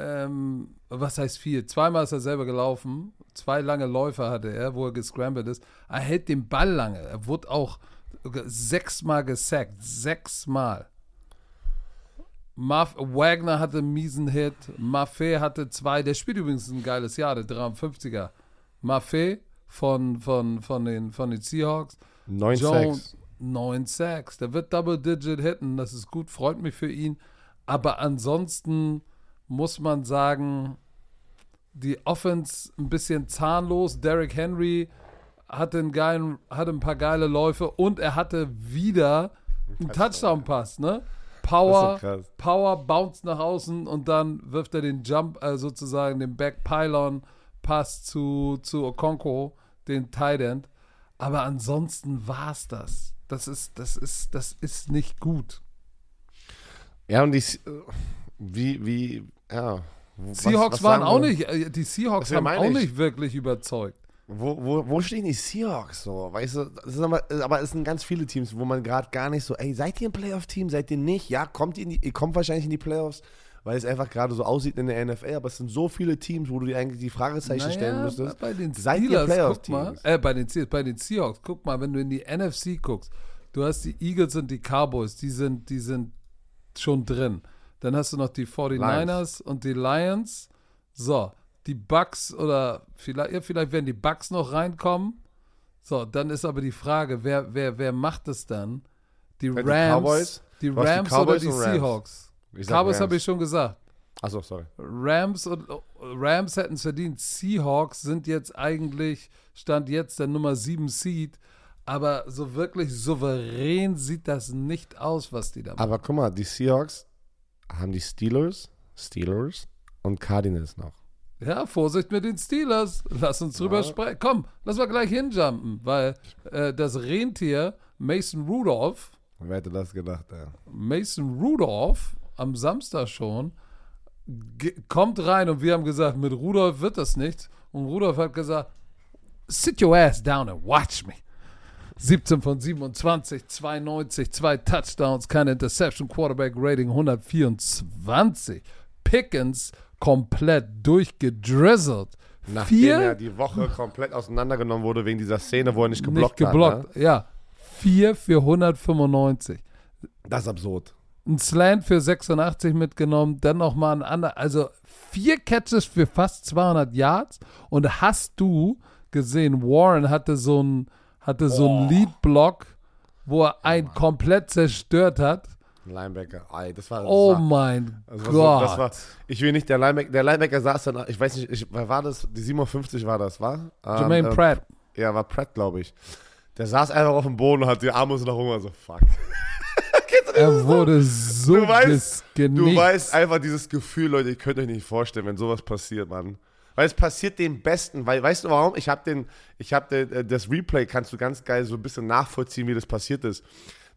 Ähm, was heißt viel? Zweimal ist er selber gelaufen. Zwei lange Läufe hatte er, wo er gescrambled ist. Er hält den Ball lange. Er wurde auch sechsmal gesackt. Sechsmal. Maf Wagner hatte einen miesen Hit. Maffei hatte zwei. Der spielt übrigens ein geiles Jahr, der 53er. Maffei von, von, von, den, von den Seahawks. 9 Jones, Sacks. 9 Sacks. Der wird Double-Digit hitten. Das ist gut, freut mich für ihn. Aber ansonsten muss man sagen, die Offense ein bisschen zahnlos. Derrick Henry hatte, einen geilen, hatte ein paar geile Läufe und er hatte wieder einen Touchdown-Pass, ne? Power, so. Power, bounce nach außen und dann wirft er den Jump, äh, sozusagen den Back-Pylon-Pass zu, zu Okonkwo, den Tight End. Aber ansonsten war es das. Das ist, das ist, das ist nicht gut. Ja, und die, äh, wie, wie, ja. Was- Seahawks was waren auch nicht, äh, die Seahawks haben auch ich. nicht wirklich überzeugt. Wo, wo, wo stehen die Seahawks so? Weißt du, ist aber, aber es sind ganz viele Teams, wo man gerade gar nicht so, ey, seid ihr ein Playoff-Team? Seid ihr nicht? Ja, kommt ihr, die, ihr kommt wahrscheinlich in die Playoffs, weil es einfach gerade so aussieht in der NFL, aber es sind so viele Teams, wo du dir eigentlich die Fragezeichen stellen müsstest. Bei den Seid ihr Steelers, Playoff-Teams? mal, äh, bei den, bei den Seahawks, guck mal, wenn du in die NFC guckst, du hast die Eagles und die Cowboys, die sind, die sind schon drin. Dann hast du noch die 49ers und die Lions. So, die Bucks oder vielleicht, ja, vielleicht werden die Bucks noch reinkommen. So, dann ist aber die Frage, wer, wer, wer macht es dann? Die Rams, die Cowboys? die die Rams Cowboys oder die Rams. Seahawks? Cowboys habe ich schon gesagt. Achso, sorry. Rams und Rams hätten es verdient. Seahawks sind jetzt eigentlich, stand jetzt der Nummer 7 Seed, aber so wirklich souverän sieht das nicht aus, was die da machen. Aber guck mal, die Seahawks haben die Steelers, Steelers und Cardinals noch. Ja, Vorsicht mit den Steelers. Lass uns drüber Ja. sprechen. Komm, lass mal gleich hinjumpen, weil äh, das Rentier Mason Rudolph, Wer hätte das gedacht, ja. Mason Rudolph am Samstag schon, kommt rein und wir haben gesagt, mit Rudolph wird das nichts. Und Rudolph hat gesagt, sit your ass down and watch me. 17 von 27, 92, zwei Touchdowns, keine Interception, Quarterback Rating 124. Pickens komplett durchgedrizzelt. Nachdem Vier er die Woche komplett auseinandergenommen wurde wegen dieser Szene, wo er nicht nicht geblockt, geblockt. hat. Ne? Ja, 4 für 195. Das ist absurd. ein Slant für 86 mitgenommen, dann nochmal ein anderer, also vier Catches für fast 200 Yards und hast du gesehen, Warren hatte so ein hatte so einen Lead-Block, wo er einen komplett zerstört hat. Linebacker. Ey, das war. Das Oh war, mein das Gott. Das war, ich will nicht, der Linebacker, der Linebacker saß dann, ich weiß nicht, ich, wer war das? Die 57 war das, war? Jermaine Ähm, äh, Pratt. Ja, war Pratt, glaube ich. Der saß einfach auf dem Boden und hat die Arme so nach oben, so fuck. Er wurde so Du weißt. Du weißt einfach dieses Gefühl, Leute, ihr könnt euch nicht vorstellen, wenn sowas passiert, Mann. Weil es passiert den Besten, weil, weißt du warum? Ich habe den, ich habe äh, das Replay kannst du ganz geil so ein bisschen nachvollziehen, wie das passiert ist.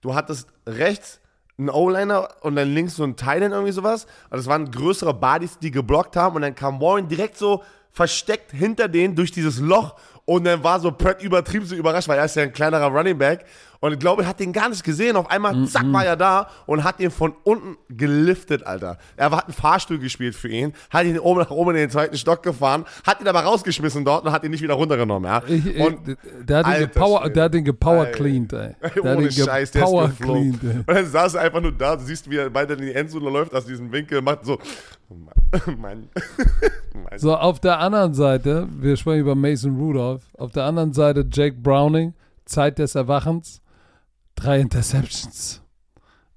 Du hattest rechts einen O-Liner und dann links so einen Thailand irgendwie sowas. Und das waren größere Bodies, die geblockt haben und dann kam Warren direkt so versteckt hinter denen durch dieses Loch und dann war so Pratt übertrieben so überrascht, weil er ist ja ein kleinerer Running Back und ich glaube, er hat den gar nicht gesehen. Auf einmal, zack, war er da und hat ihn von unten geliftet, Alter. Er hat einen Fahrstuhl gespielt für ihn, hat ihn oben nach oben in den zweiten Stock gefahren, hat ihn aber rausgeschmissen dort und hat ihn nicht wieder runtergenommen, ja. Ich, ich, und der hat den Alter gepower, der hat den gepower cleaned, ey. Der hat ohne Scheiß, der ist geflogen. cleaned. Und dann saß er einfach nur da, du siehst, wie er weiter in die Endzone läuft, aus diesem Winkel, macht so, oh Mann, Mann. Mann. So, auf der anderen Seite, wir sprechen über Mason Rudolph, auf der anderen Seite Jake Browning, Zeit des Erwachens, drei Interceptions.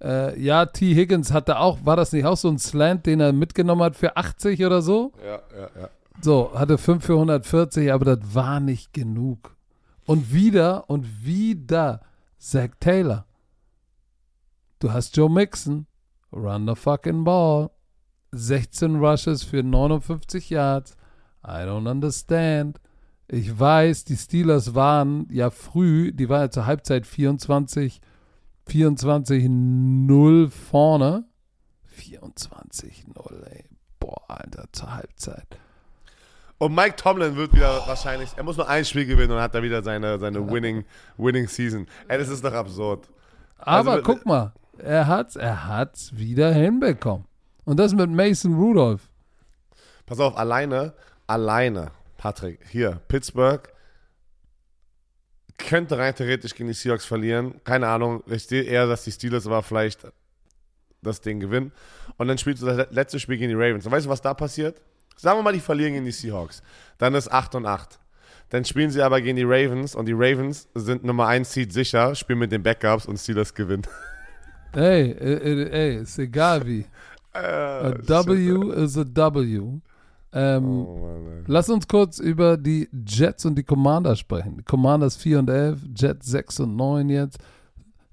Äh, ja, T. Higgins hatte auch, war das nicht auch so ein Slant, den er mitgenommen hat für 80 oder so? Ja, ja, ja. So, hatte 5 für 140, aber das war nicht genug. Und wieder und wieder Zach Taylor. Du hast Joe Mixon run the fucking ball. 16 Rushes für 59 Yards. I don't understand. Ich weiß, die Steelers waren ja früh, die waren ja zur Halbzeit 24, 24 0 vorne. 24 0, ey. Boah, Alter, zur Halbzeit. Und Mike Tomlin wird wieder wahrscheinlich, er muss nur ein Spiel gewinnen und hat da wieder seine, seine winning, winning Season. Ey, das ist doch absurd. Aber Also, guck mal, er hat's, er hat's wieder hinbekommen. Und das mit Mason Rudolph. Pass auf, alleine, alleine, Patrick, hier, Pittsburgh könnte rein theoretisch gegen die Seahawks verlieren. Keine Ahnung, ich sehe eher, dass die Steelers aber vielleicht das Ding gewinnen. Und dann spielst du das letzte Spiel gegen die Ravens. Und weißt du, was da passiert? Sagen wir mal, die verlieren gegen die Seahawks. Dann ist 8 und 8. Dann spielen sie aber gegen die Ravens und die Ravens sind Nummer 1 Seed sicher, spielen mit den Backups und Steelers gewinnen. Ey, ey, ey, ist egal wie. A W is a W. Ähm, Oh, Mann. Lass uns kurz über die Jets und die Commanders sprechen. Die Commanders 4 und 11, Jets 6 und 9 jetzt.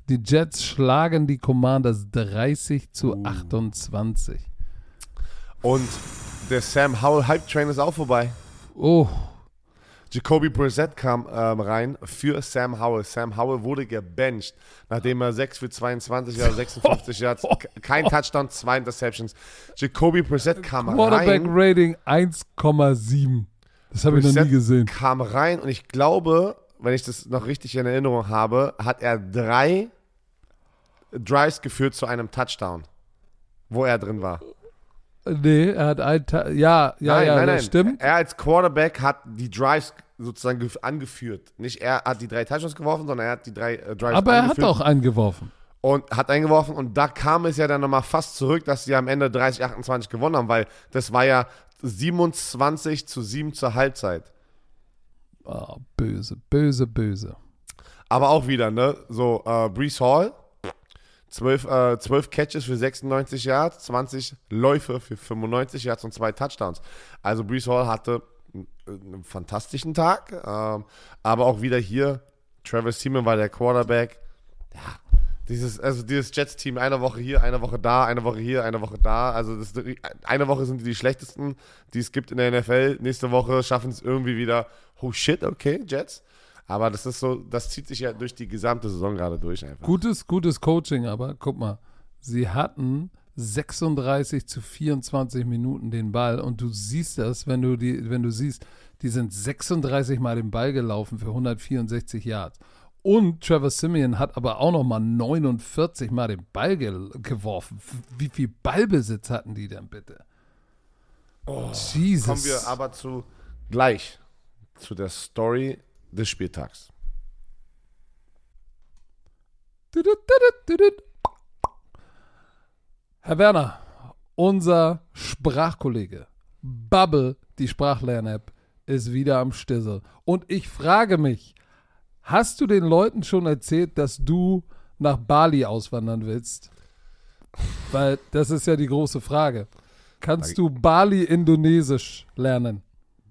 Die Jets schlagen die Commanders 30 zu Uh. 28. Und der Sam Howell Hype Train ist auch vorbei. Oh, Jacoby Brissett kam ähm, rein für Sam Howell. Sam Howell wurde gebencht, nachdem er 6 für 22 oder 56 Yards, kein Touchdown, zwei Interceptions. Jacoby Brissett kam Quarterback rein, Rating 1,7. Das habe ich noch nie gesehen. kam rein und ich glaube, wenn ich das noch richtig in Erinnerung habe, hat er drei Drives geführt zu einem Touchdown, wo er drin war. Nee, er hat ein Ta Ja, ja, nein, ja, nein, nein. stimmt. Er als Quarterback hat die Drives sozusagen gef- angeführt. Nicht er hat die drei Touchdowns geworfen, sondern er hat die drei äh, Drives Aber er hat auch eingeworfen. und hat eingeworfen und da kam es ja dann nochmal fast zurück, dass sie am Ende 30, 28 gewonnen haben, weil das war ja 27 zu 7 zur Halbzeit. Oh, böse, böse, böse. Aber auch wieder, ne, so äh, Brees Hall, 12, äh, 12 Catches für 96 Yards, 20 Läufe für 95 Yards und zwei Touchdowns. Also Brees Hall hatte einen, fantastischen Tag, ähm, aber auch wieder hier, Travis Seaman war der Quarterback. Ja, dieses, also dieses Jets-Team, eine Woche hier, eine Woche da, eine Woche hier, eine Woche da. Also das, eine Woche sind die, die schlechtesten, die es gibt in der NFL. Nächste Woche schaffen es irgendwie wieder, oh shit, okay, Jets. Aber das ist so, das zieht sich ja durch die gesamte Saison gerade durch einfach. Gutes, gutes Coaching, aber guck mal, sie hatten 36 zu 24 Minuten den Ball und du siehst das, wenn du die, wenn du siehst, die sind 36 Mal den Ball gelaufen für 164 Yards. Und Trevor Simeon hat aber auch noch mal 49 Mal den Ball ge geworfen. Wie viel Ballbesitz hatten die denn bitte? Jesus. Kommen wir aber zu gleich zu der Story des Spieltags. Herr Werner, unser Sprachkollege Bubble, die Sprachlern-App, ist wieder am Stissel. Und ich frage mich, hast du den Leuten schon erzählt, dass du nach Bali auswandern willst? Weil das ist ja die große Frage. Kannst du Bali-Indonesisch lernen?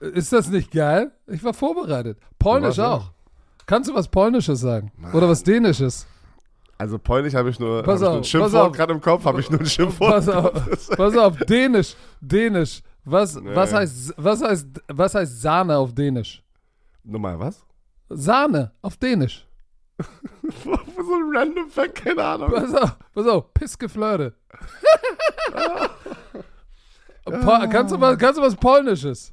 Ist das nicht geil? Ich war vorbereitet. Polnisch ja. auch. Kannst du was Polnisches sagen? Oder was Dänisches? Also Polnisch habe ich nur, hab ich nur ein Schimpfwort gerade im Kopf, habe ich nur ein Schimpfwort. Pass auf, pass auf, Dänisch, Dänisch. Was, Nee. was, heißt, was, heißt, was heißt Sahne auf Dänisch? Nochmal, was? Sahne auf Dänisch. so ein random Fact, keine Ahnung. Pass auf, pass auf, Pissgeflirte. Kannst, du was, kannst du was Polnisches?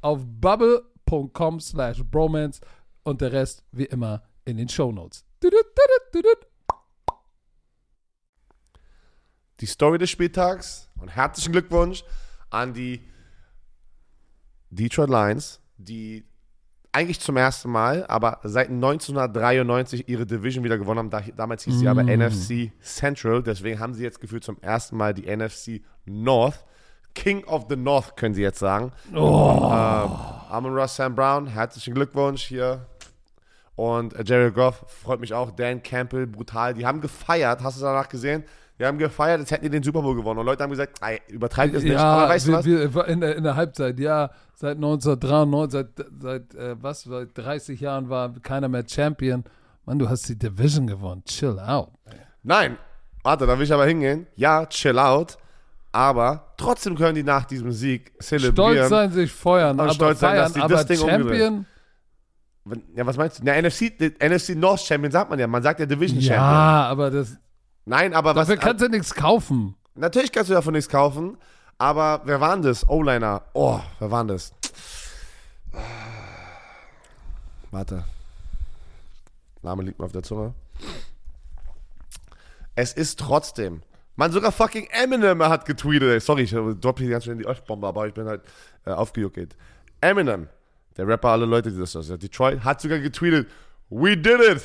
auf bubble.com slash bromance und der Rest wie immer in den Shownotes. Die Story des Spieltags und herzlichen Glückwunsch an die Detroit Lions, die eigentlich zum ersten Mal, aber seit 1993 ihre Division wieder gewonnen haben. Da, damals hieß sie aber NFC Central, deswegen haben sie jetzt gefühlt zum ersten Mal die NFC North. King of the North können sie jetzt sagen. Oh. Ähm, Amon Ross Sam Brown, herzlichen Glückwunsch hier. Und äh, Jerry Goff freut mich auch. Dan Campbell, brutal. Die haben gefeiert. Hast du es danach gesehen? Die haben gefeiert, als hätten die den Super Bowl gewonnen. Und Leute haben gesagt, ey, übertreibt es nicht. Ja, Aber weißt du was? wir, wir, in, der, in der Halbzeit, ja, seit 1993, seit, seit äh, was, seit 30 Jahren war keiner mehr Champion. Mann, du hast die Division gewonnen. Chill out. Nein. Warte, da will ich aber hingehen. Ja, chill out. Aber trotzdem können die nach diesem Sieg zelebrieren. Stolz sein, sich feuern, aber stolz sein, feiern, dass die aber das Ding Champion? Ja, was meinst du? Na, NFC, NFC North Champion sagt man ja. Man sagt ja Division Ja, Champion. aber das, Nein, aber was. dafür kannst du nichts kaufen. Natürlich kannst du davon nichts kaufen. Aber wer waren das? O-Liner. Oh, wer waren das? Warte. Name liegt mir auf der Zunge. Es ist trotzdem. Man, sogar fucking Eminem hat getweetet. ey. Sorry, ich droppe hier ganz in die Off-Bombe, aber ich bin halt äh, aufgejuckt. Eminem, der Rapper, alle Leute, die das aus Detroit, hat sogar getweetet, we did it.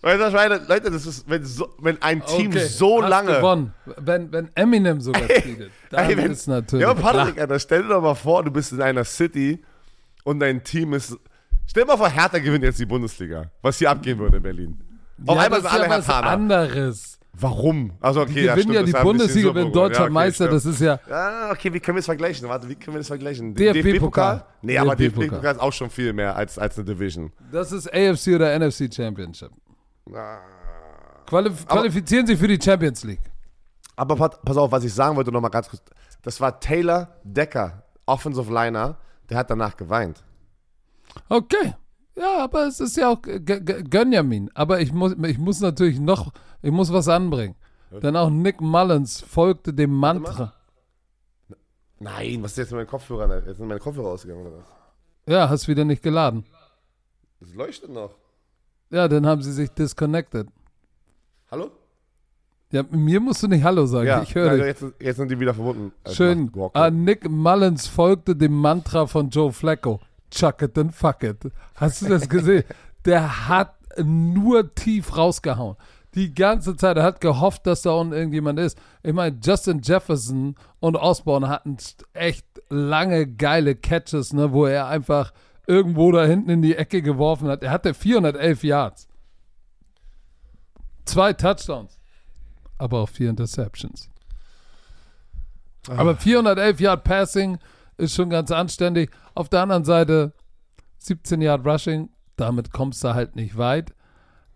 Weißt du, meine? Leute, das ist, wenn, so, wenn ein Team Okay, so lange. Gewonnen. Wenn, wenn Eminem sogar tweetet, dann Ey, wenn- ist natürlich. Ja, Patrick. Alter, stell dir doch mal vor, du bist in einer City und dein Team ist. Stell dir mal vor, Hertha gewinnt jetzt die Bundesliga. Was hier abgehen würde in Berlin. Auf ja, einmal sind ist alle Herthaner. anderes. Warum? Also, okay, Die ja, gewinnen stimmt, ja das die Bundesliga, Bowl. deutscher Ja, okay, Meister. stimmt. Das ist ja. Ah, okay, wie können wir es vergleichen? Warte, wie können wir das vergleichen? DFB-Pokal. Nee, aber DFB-Pokal. Ist auch schon viel mehr als, als eine Division. Das ist AFC oder NFC Championship. Ah. Qualif qualifizieren Sie für die Champions League. Aber pass, pass auf, was ich sagen wollte, nochmal ganz kurz. Das war Taylor Decker, Offensive Liner, der hat danach geweint. Okay. Ja, aber es ist ja auch Gönjamin. Aber ich muss, ich muss natürlich noch, ich muss was anbringen. Denn auch Nick Mullins folgte dem Mantra. Nein, was ist jetzt mit meinen Kopfhörern? Jetzt sind meine Kopfhörer ausgegangen oder was? Ja, hast wieder nicht geladen. Es leuchtet noch. Ja, dann haben sie sich disconnected. Hallo? Ja, mir musst du nicht Hallo sagen. ich höre dich. jetzt, jetzt sind die wieder verbunden. Also Schön. Ah, Nick Mullins folgte dem Mantra von Joe Flacco. Chuck it and fuck it. Hast du das gesehen? Der hat nur tief rausgehauen. Die ganze Zeit. Er hat gehofft, dass da unten irgendjemand ist. Ich meine, Justin Jefferson und Osborne hatten echt lange geile Catches, ne, wo er einfach irgendwo da hinten in die Ecke geworfen hat. Er hatte 411 Yards. Zwei Touchdowns. Aber auch vier Interceptions. Aber 411 Yard Passing ist schon ganz anständig. Auf der anderen Seite 17 Yard Rushing, damit kommst du halt nicht weit.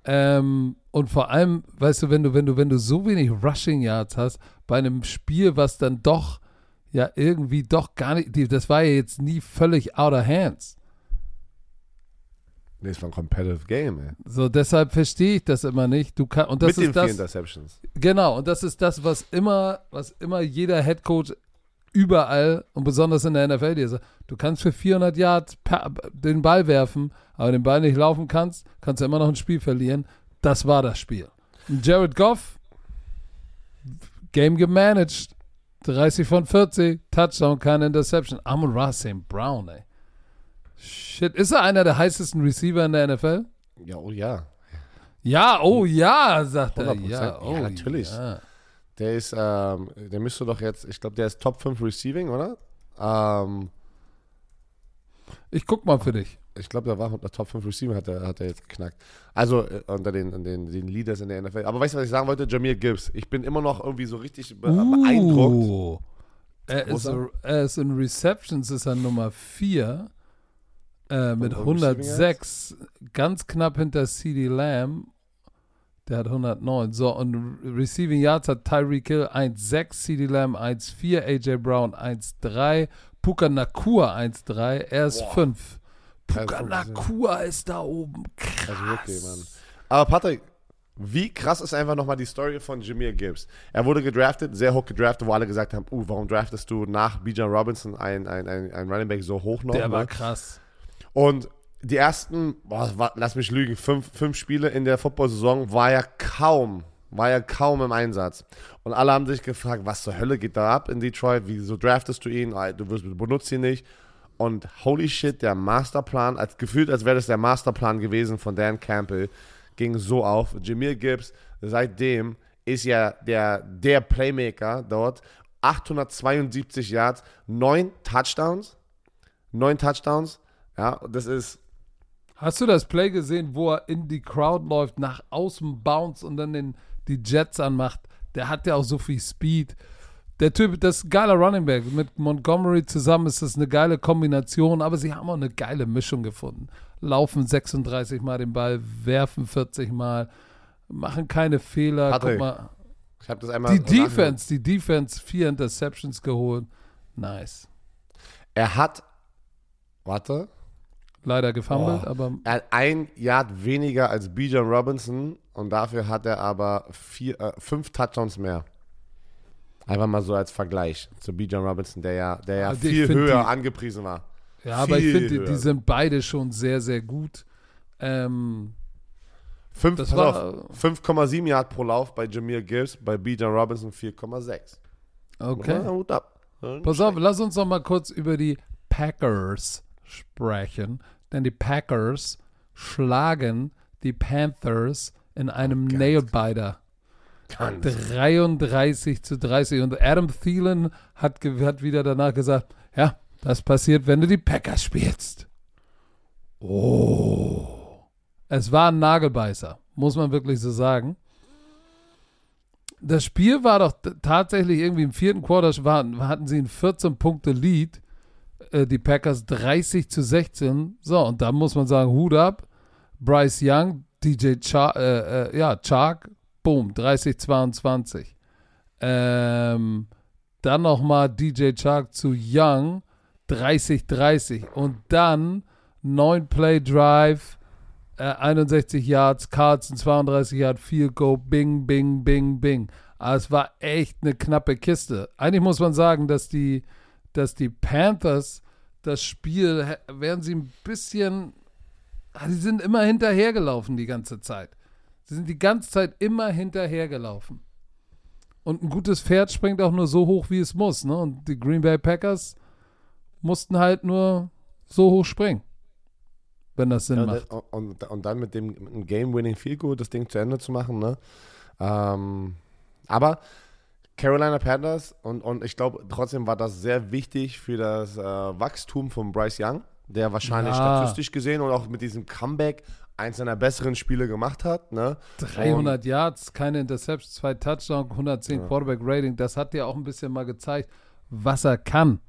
Ähm, und vor allem, weißt du, wenn du, wenn du, wenn du so wenig Rushing Yards hast, bei einem Spiel, was dann doch ja irgendwie doch gar nicht, die, das war ja jetzt nie völlig out of hands. Nee, es war ein competitive Game, ey. So, deshalb verstehe ich das immer nicht. Du kann, und das Mit ist den das, vier Interceptions. Genau, und das ist das, was immer, was immer jeder Headcoach überall und besonders in der NFL dir sagt. Du kannst für 400 Yards den Ball werfen, aber den Ball nicht laufen kannst, kannst du immer noch ein Spiel verlieren. Das war das Spiel. Und Jared Goff, Game gemanagt, 30 von 40, Touchdown, keine Interception. Amon Ross St. Brown, ey. Shit, ist er einer der heißesten Receiver in der NFL? Ja, oh ja. Ja, oh ja, sagt er. 100%. Ja, Ja, oh, natürlich. Ja. Der ist, ähm, der müsste doch jetzt, ich glaube, der ist Top 5 Receiving, oder? Ähm, Ich guck mal für dich. ich glaube, der war unter Top 5 Receiving, hat er, hat er jetzt geknackt. Also äh, unter den, den, den Leaders in der NFL. Aber weißt du, was ich sagen wollte? Jamir Gibbs. Ich bin immer noch irgendwie so richtig be beeindruckt. Uh, er, Wo ist, er? er ist in Receptions ist er Nummer 4 äh, mit Und- und Receiving 106, ganz knapp hinter CD Lamb. Der hat 109. So, und Receiving Yards hat Tyreek Hill 1,6, CD Lamb 1,4, AJ Brown 1,3, Puka Nakua 1,3, er ist Boah. 5. Puka Also, Nakua ist da oben. Krass. Also wirklich, Mann. Aber Patrick, wie krass ist einfach nochmal die Story von Jameer Gibbs? Er wurde gedraftet, sehr hoch gedraftet, wo alle gesagt haben, uh, warum draftest du nach Bijan Robinson ein, ein, ein, ein Running Back so hoch noch? Der war ne? krass. Und die ersten, boah, lass mich lügen, fünf, fünf Spiele in der Football-Saison war ja kaum, war ja kaum im Einsatz. Und alle haben sich gefragt, was zur Hölle geht da ab in Detroit? Wieso draftest du ihn? Du wirst, benutzt ihn nicht. Und holy shit, der Masterplan, als gefühlt, als wäre das der Masterplan gewesen von Dan Campbell, ging so auf. Jameer Gibbs, seitdem ist ja der, der Playmaker dort. 872 Yards, 9 Touchdowns. 9 Touchdowns. Ja, das ist Hast du das Play gesehen, wo er in die Crowd läuft, nach außen bounce und dann den, die Jets anmacht? Der hat ja auch so viel Speed. Der Typ, das ist ein geiler Running Back. Mit Montgomery zusammen ist das eine geile Kombination, aber sie haben auch eine geile Mischung gefunden. Laufen 36 Mal den Ball, werfen 40 Mal, machen keine Fehler. Patrick, Guck mal. Ich habe das einmal. Die. Defense, die Defense, vier Interceptions geholt. Nice. Er hat, warte, Leider gefummelt, Oh. aber er hat ein Yard weniger als Bijan Robinson und dafür hat er aber vier, äh, fünf Touchdowns mehr. Einfach mal so als Vergleich zu Bijan Robinson, der ja, der ja Also viel höher die- angepriesen war. ja, aber ich Viel finde, die, die sind beide schon sehr, sehr gut. Ähm, Fünf, Das pass war- auf, 5,7 Yard pro Lauf bei Jameer Gibbs, bei Bijan Robinson 4,6. okay. Ja, Hut ab. Pass auf, lass uns noch mal kurz über die Packers sprechen. Denn die Packers schlagen die Panthers in einem Ganz Nailbiter. Ganz. 33 zu 30. Und Adam Thielen hat, hat wieder danach gesagt, ja, das passiert, wenn du die Packers spielst. Oh. Es war ein Nagelbeißer, muss man wirklich so sagen. Das Spiel war doch tatsächlich irgendwie im vierten Quarter, hatten sie ein 14-Punkte-Lead. Äh, die Packers 30 zu 16. So, und da muss man sagen, Hut ab. Bryce Young, DJ Char äh, äh, ja, Chark, boom, 30 22. Ähm, dann nochmal DJ Chark zu Young, 30 30. Und dann 9 Play Drive, äh, 61 Yards, Carlson 32 Yards, Field Goal, Bing, Bing, Bing, Bing. Aber es war echt eine knappe Kiste. Eigentlich muss man sagen, dass die, dass die Panthers das Spiel, wären sie ein bisschen, ah, sie sind immer hinterhergelaufen die ganze Zeit. Sie sind die ganze Zeit immer hinterhergelaufen. Und ein gutes Pferd springt auch nur so hoch, wie es muss. Ne? Und die Green Bay Packers mussten halt nur so hoch springen. wenn das Sinn Ja, macht. und, und, dann mit dem, Game-Winning Field Goal das Ding zu Ende zu machen. Ne? Ähm, aber Carolina Panthers und, und ich glaube trotzdem war das sehr wichtig für das äh, Wachstum von Bryce Young, der wahrscheinlich Ja. statistisch gesehen und auch mit diesem Comeback eins seiner besseren Spiele gemacht hat. Ne? 300 Yards, keine Interceptions, zwei Touchdowns, 110 Quarterback Rating. Das hat dir auch ein bisschen mal gezeigt, was er kann.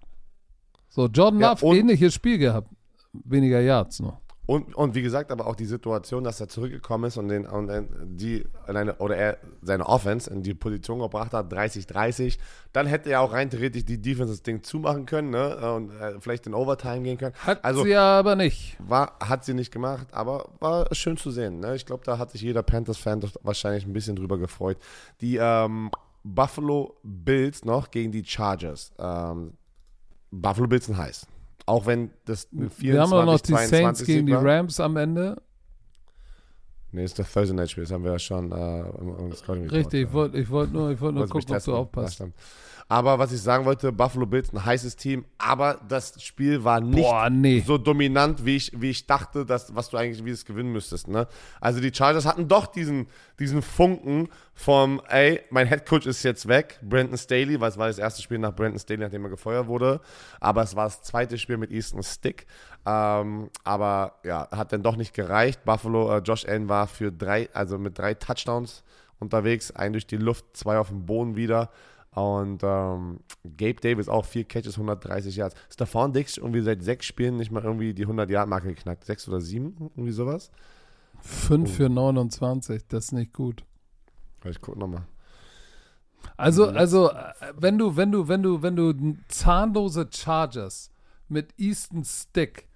So, Jordan Ja, Love, und- ähnliches Spiel gehabt. Weniger Yards nur. Und, und wie gesagt, aber auch die Situation, dass er zurückgekommen ist und, den, und die eine, oder er seine Offense in die Position gebracht hat, 30-30, dann hätte er auch rein theoretisch die Defense das Ding zumachen können ne? und äh, vielleicht in Overtime gehen können. Hat also sie aber nicht. war, hat sie nicht gemacht, aber war schön zu sehen. Ne? Ich glaube, da hat sich jeder Panthers-Fan wahrscheinlich ein bisschen drüber gefreut. Die ähm, Buffalo Bills noch gegen die Chargers. Ähm, Buffalo Bills sind heiß. Auch wenn das eine 24, Wir haben auch noch die 22 Saints gegen die. Rams am Ende. Nee, ist das Thursday Night Spiel, das haben wir ja schon äh, im, im Richtig, ich ja. wollte ich wollt nur, ich wollt nur gucken, ob du Ja, aufpasst. Aber was ich sagen wollte, Buffalo Bills, ein heißes Team, aber das Spiel war nicht Boah, nee. so dominant, wie ich, wie ich dachte, dass, was du eigentlich wie es gewinnen müsstest. Ne? Also die Chargers hatten doch diesen, diesen Funken vom, ey, mein Headcoach ist jetzt weg, Brandon Staley, weil es war das erste Spiel nach Brandon Staley, nachdem er gefeuert wurde, aber es war das zweite Spiel mit Easton Stick. Ähm, aber ja, hat dann doch nicht gereicht. Buffalo, äh, Josh Allen war für drei, also mit drei Touchdowns unterwegs, ein durch die Luft, zwei auf dem Boden wieder. Und ähm, Gabe Davis auch vier Catches, 130 Yards. Stefan Dix irgendwie seit sechs Spielen nicht mal irgendwie die 100-Yard-Marke geknackt. Sechs oder sieben, irgendwie sowas. 5 für 29, das ist nicht gut. Ich guck nochmal. Also, Mhm. also, äh, wenn du, wenn du, wenn du, wenn du zahnlose Chargers mit Easton Stick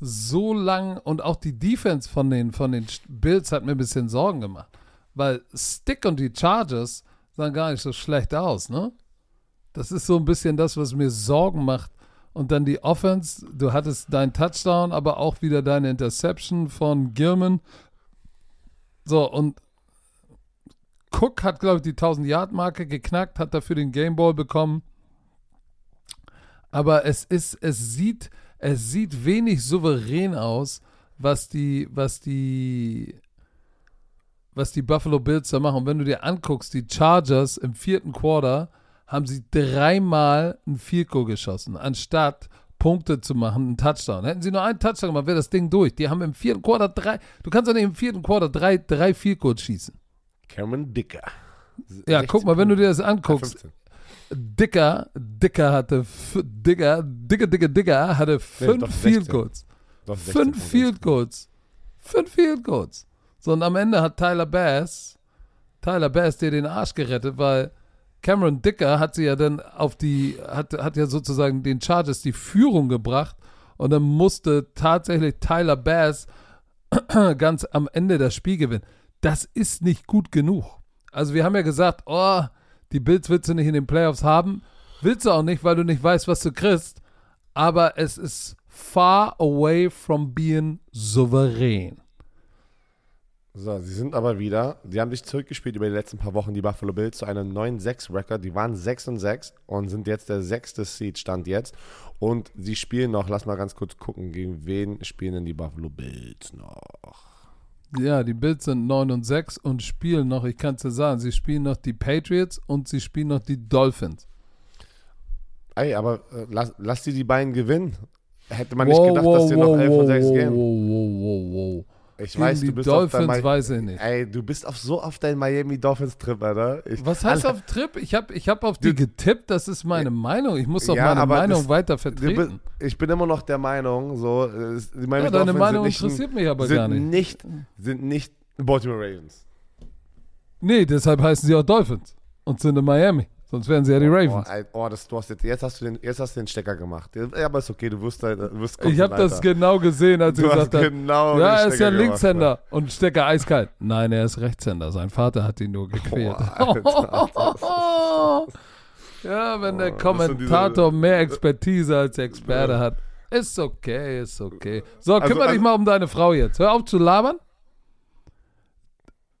so lang und auch die Defense von den, von den Bills hat mir ein bisschen Sorgen gemacht. Weil Stick und die Chargers sahen gar nicht so schlecht aus, ne? Das ist so ein bisschen das, was mir Sorgen macht. Und dann die Offense, du hattest deinen Touchdown, aber auch wieder deine Interception von Gilman. So, und Cook hat, glaube ich, die 1000-Yard-Marke geknackt, hat dafür den Gameball bekommen. Aber es ist, es sieht, es sieht wenig souverän aus, was die, was die, was die Buffalo Bills da machen. Und wenn du dir anguckst, die Chargers im vierten Quarter haben sie dreimal ein Field Goal geschossen, anstatt Punkte zu machen, einen Touchdown. Hätten sie nur einen Touchdown gemacht, wäre das Ding durch. Die haben im vierten Quarter drei, du kannst doch nicht im vierten Quarter drei, drei Field Goals schießen. Cameron Dicker. Ja, 16 guck mal, wenn du dir das anguckst, 15. Dicker, Dicker hatte, Dicker, Dicker, Dicker, Dicker hatte fünf doch, Field 16. Goals. Doch, 16 Fünf. Field Goals. Fünf Field Goals. So, und am Ende hat Tyler Bass, Tyler Bass dir den Arsch gerettet, weil Cameron Dicker hat sie ja dann auf die, hat, hat ja sozusagen den Chargers die Führung gebracht und dann musste tatsächlich Tyler Bass ganz am Ende das Spiel gewinnen. Das ist nicht gut genug. Also wir haben ja gesagt, oh, die Bills willst du nicht in den Playoffs haben. Willst du auch nicht, weil du nicht weißt, was du kriegst. Aber es ist far away from being souverän. So, sie sind aber wieder, die haben sich zurückgespielt über die letzten paar Wochen, die Buffalo Bills, zu einem 9-6-Record. Die waren 6 und 6 und sind jetzt der sechste Seed, Stand jetzt. Und sie spielen noch, lass mal ganz kurz gucken, gegen wen spielen denn die Buffalo Bills noch? Ja, die Bills sind 9 und 6 und spielen noch, ich kann es dir sagen, sie spielen noch die Patriots und sie spielen noch die Dolphins. Ey, aber äh, lass, lass die die beiden gewinnen. Hätte man nicht gedacht, dass die noch 11 und 6 wow, gehen. wow, wow, wow, wow. Ich Gegen weiß, die du bist auf Dolphins Mi- weiß ich nicht. Ey, du bist auf so auf dein Miami Dolphins Trip, Alter. Ich, Was heißt Alter, auf Trip? Ich habe ich hab auf die getippt, das ist meine Meinung. Ich muss doch Ja, meine Meinung das- weiter vertreten. Ich bin immer noch der Meinung, so, die Miami Ja, deine Dolphins Meinung sind nicht, interessiert mich aber sind gar nicht. nicht. Sind nicht Baltimore Ravens. Nee, deshalb heißen sie auch Dolphins und sind in Miami. Sonst wären sie ja die Oh, Ravens. ey, oh das, du hast jetzt, jetzt, hast du den, jetzt hast du den Stecker gemacht. Ja, aber ist okay, du wirst, da- wirst Ich habe das genau gesehen, als Du hast gesagt hat, genau ja, er ist ja Stecker gemacht, Linkshänder und Stecker eiskalt. Nein, er ist Rechtshänder. Sein Vater hat ihn nur gequält. Boah, ja, wenn der Oh, Kommentator diese- mehr Expertise als Experte hat. Ist okay, ist okay. So, Also- kümmere dich also- mal um deine Frau jetzt. Hör auf zu labern.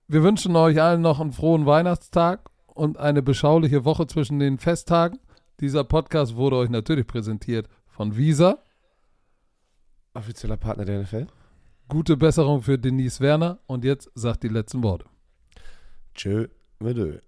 Wir wünschen euch allen noch einen frohen Weihnachtstag und eine beschauliche Woche zwischen den Festtagen. Dieser Podcast wurde euch natürlich präsentiert von Visa. Offizieller Partner der NFL. Gute Besserung für Denise Werner und jetzt sagt die letzten Worte. Tschö, mit.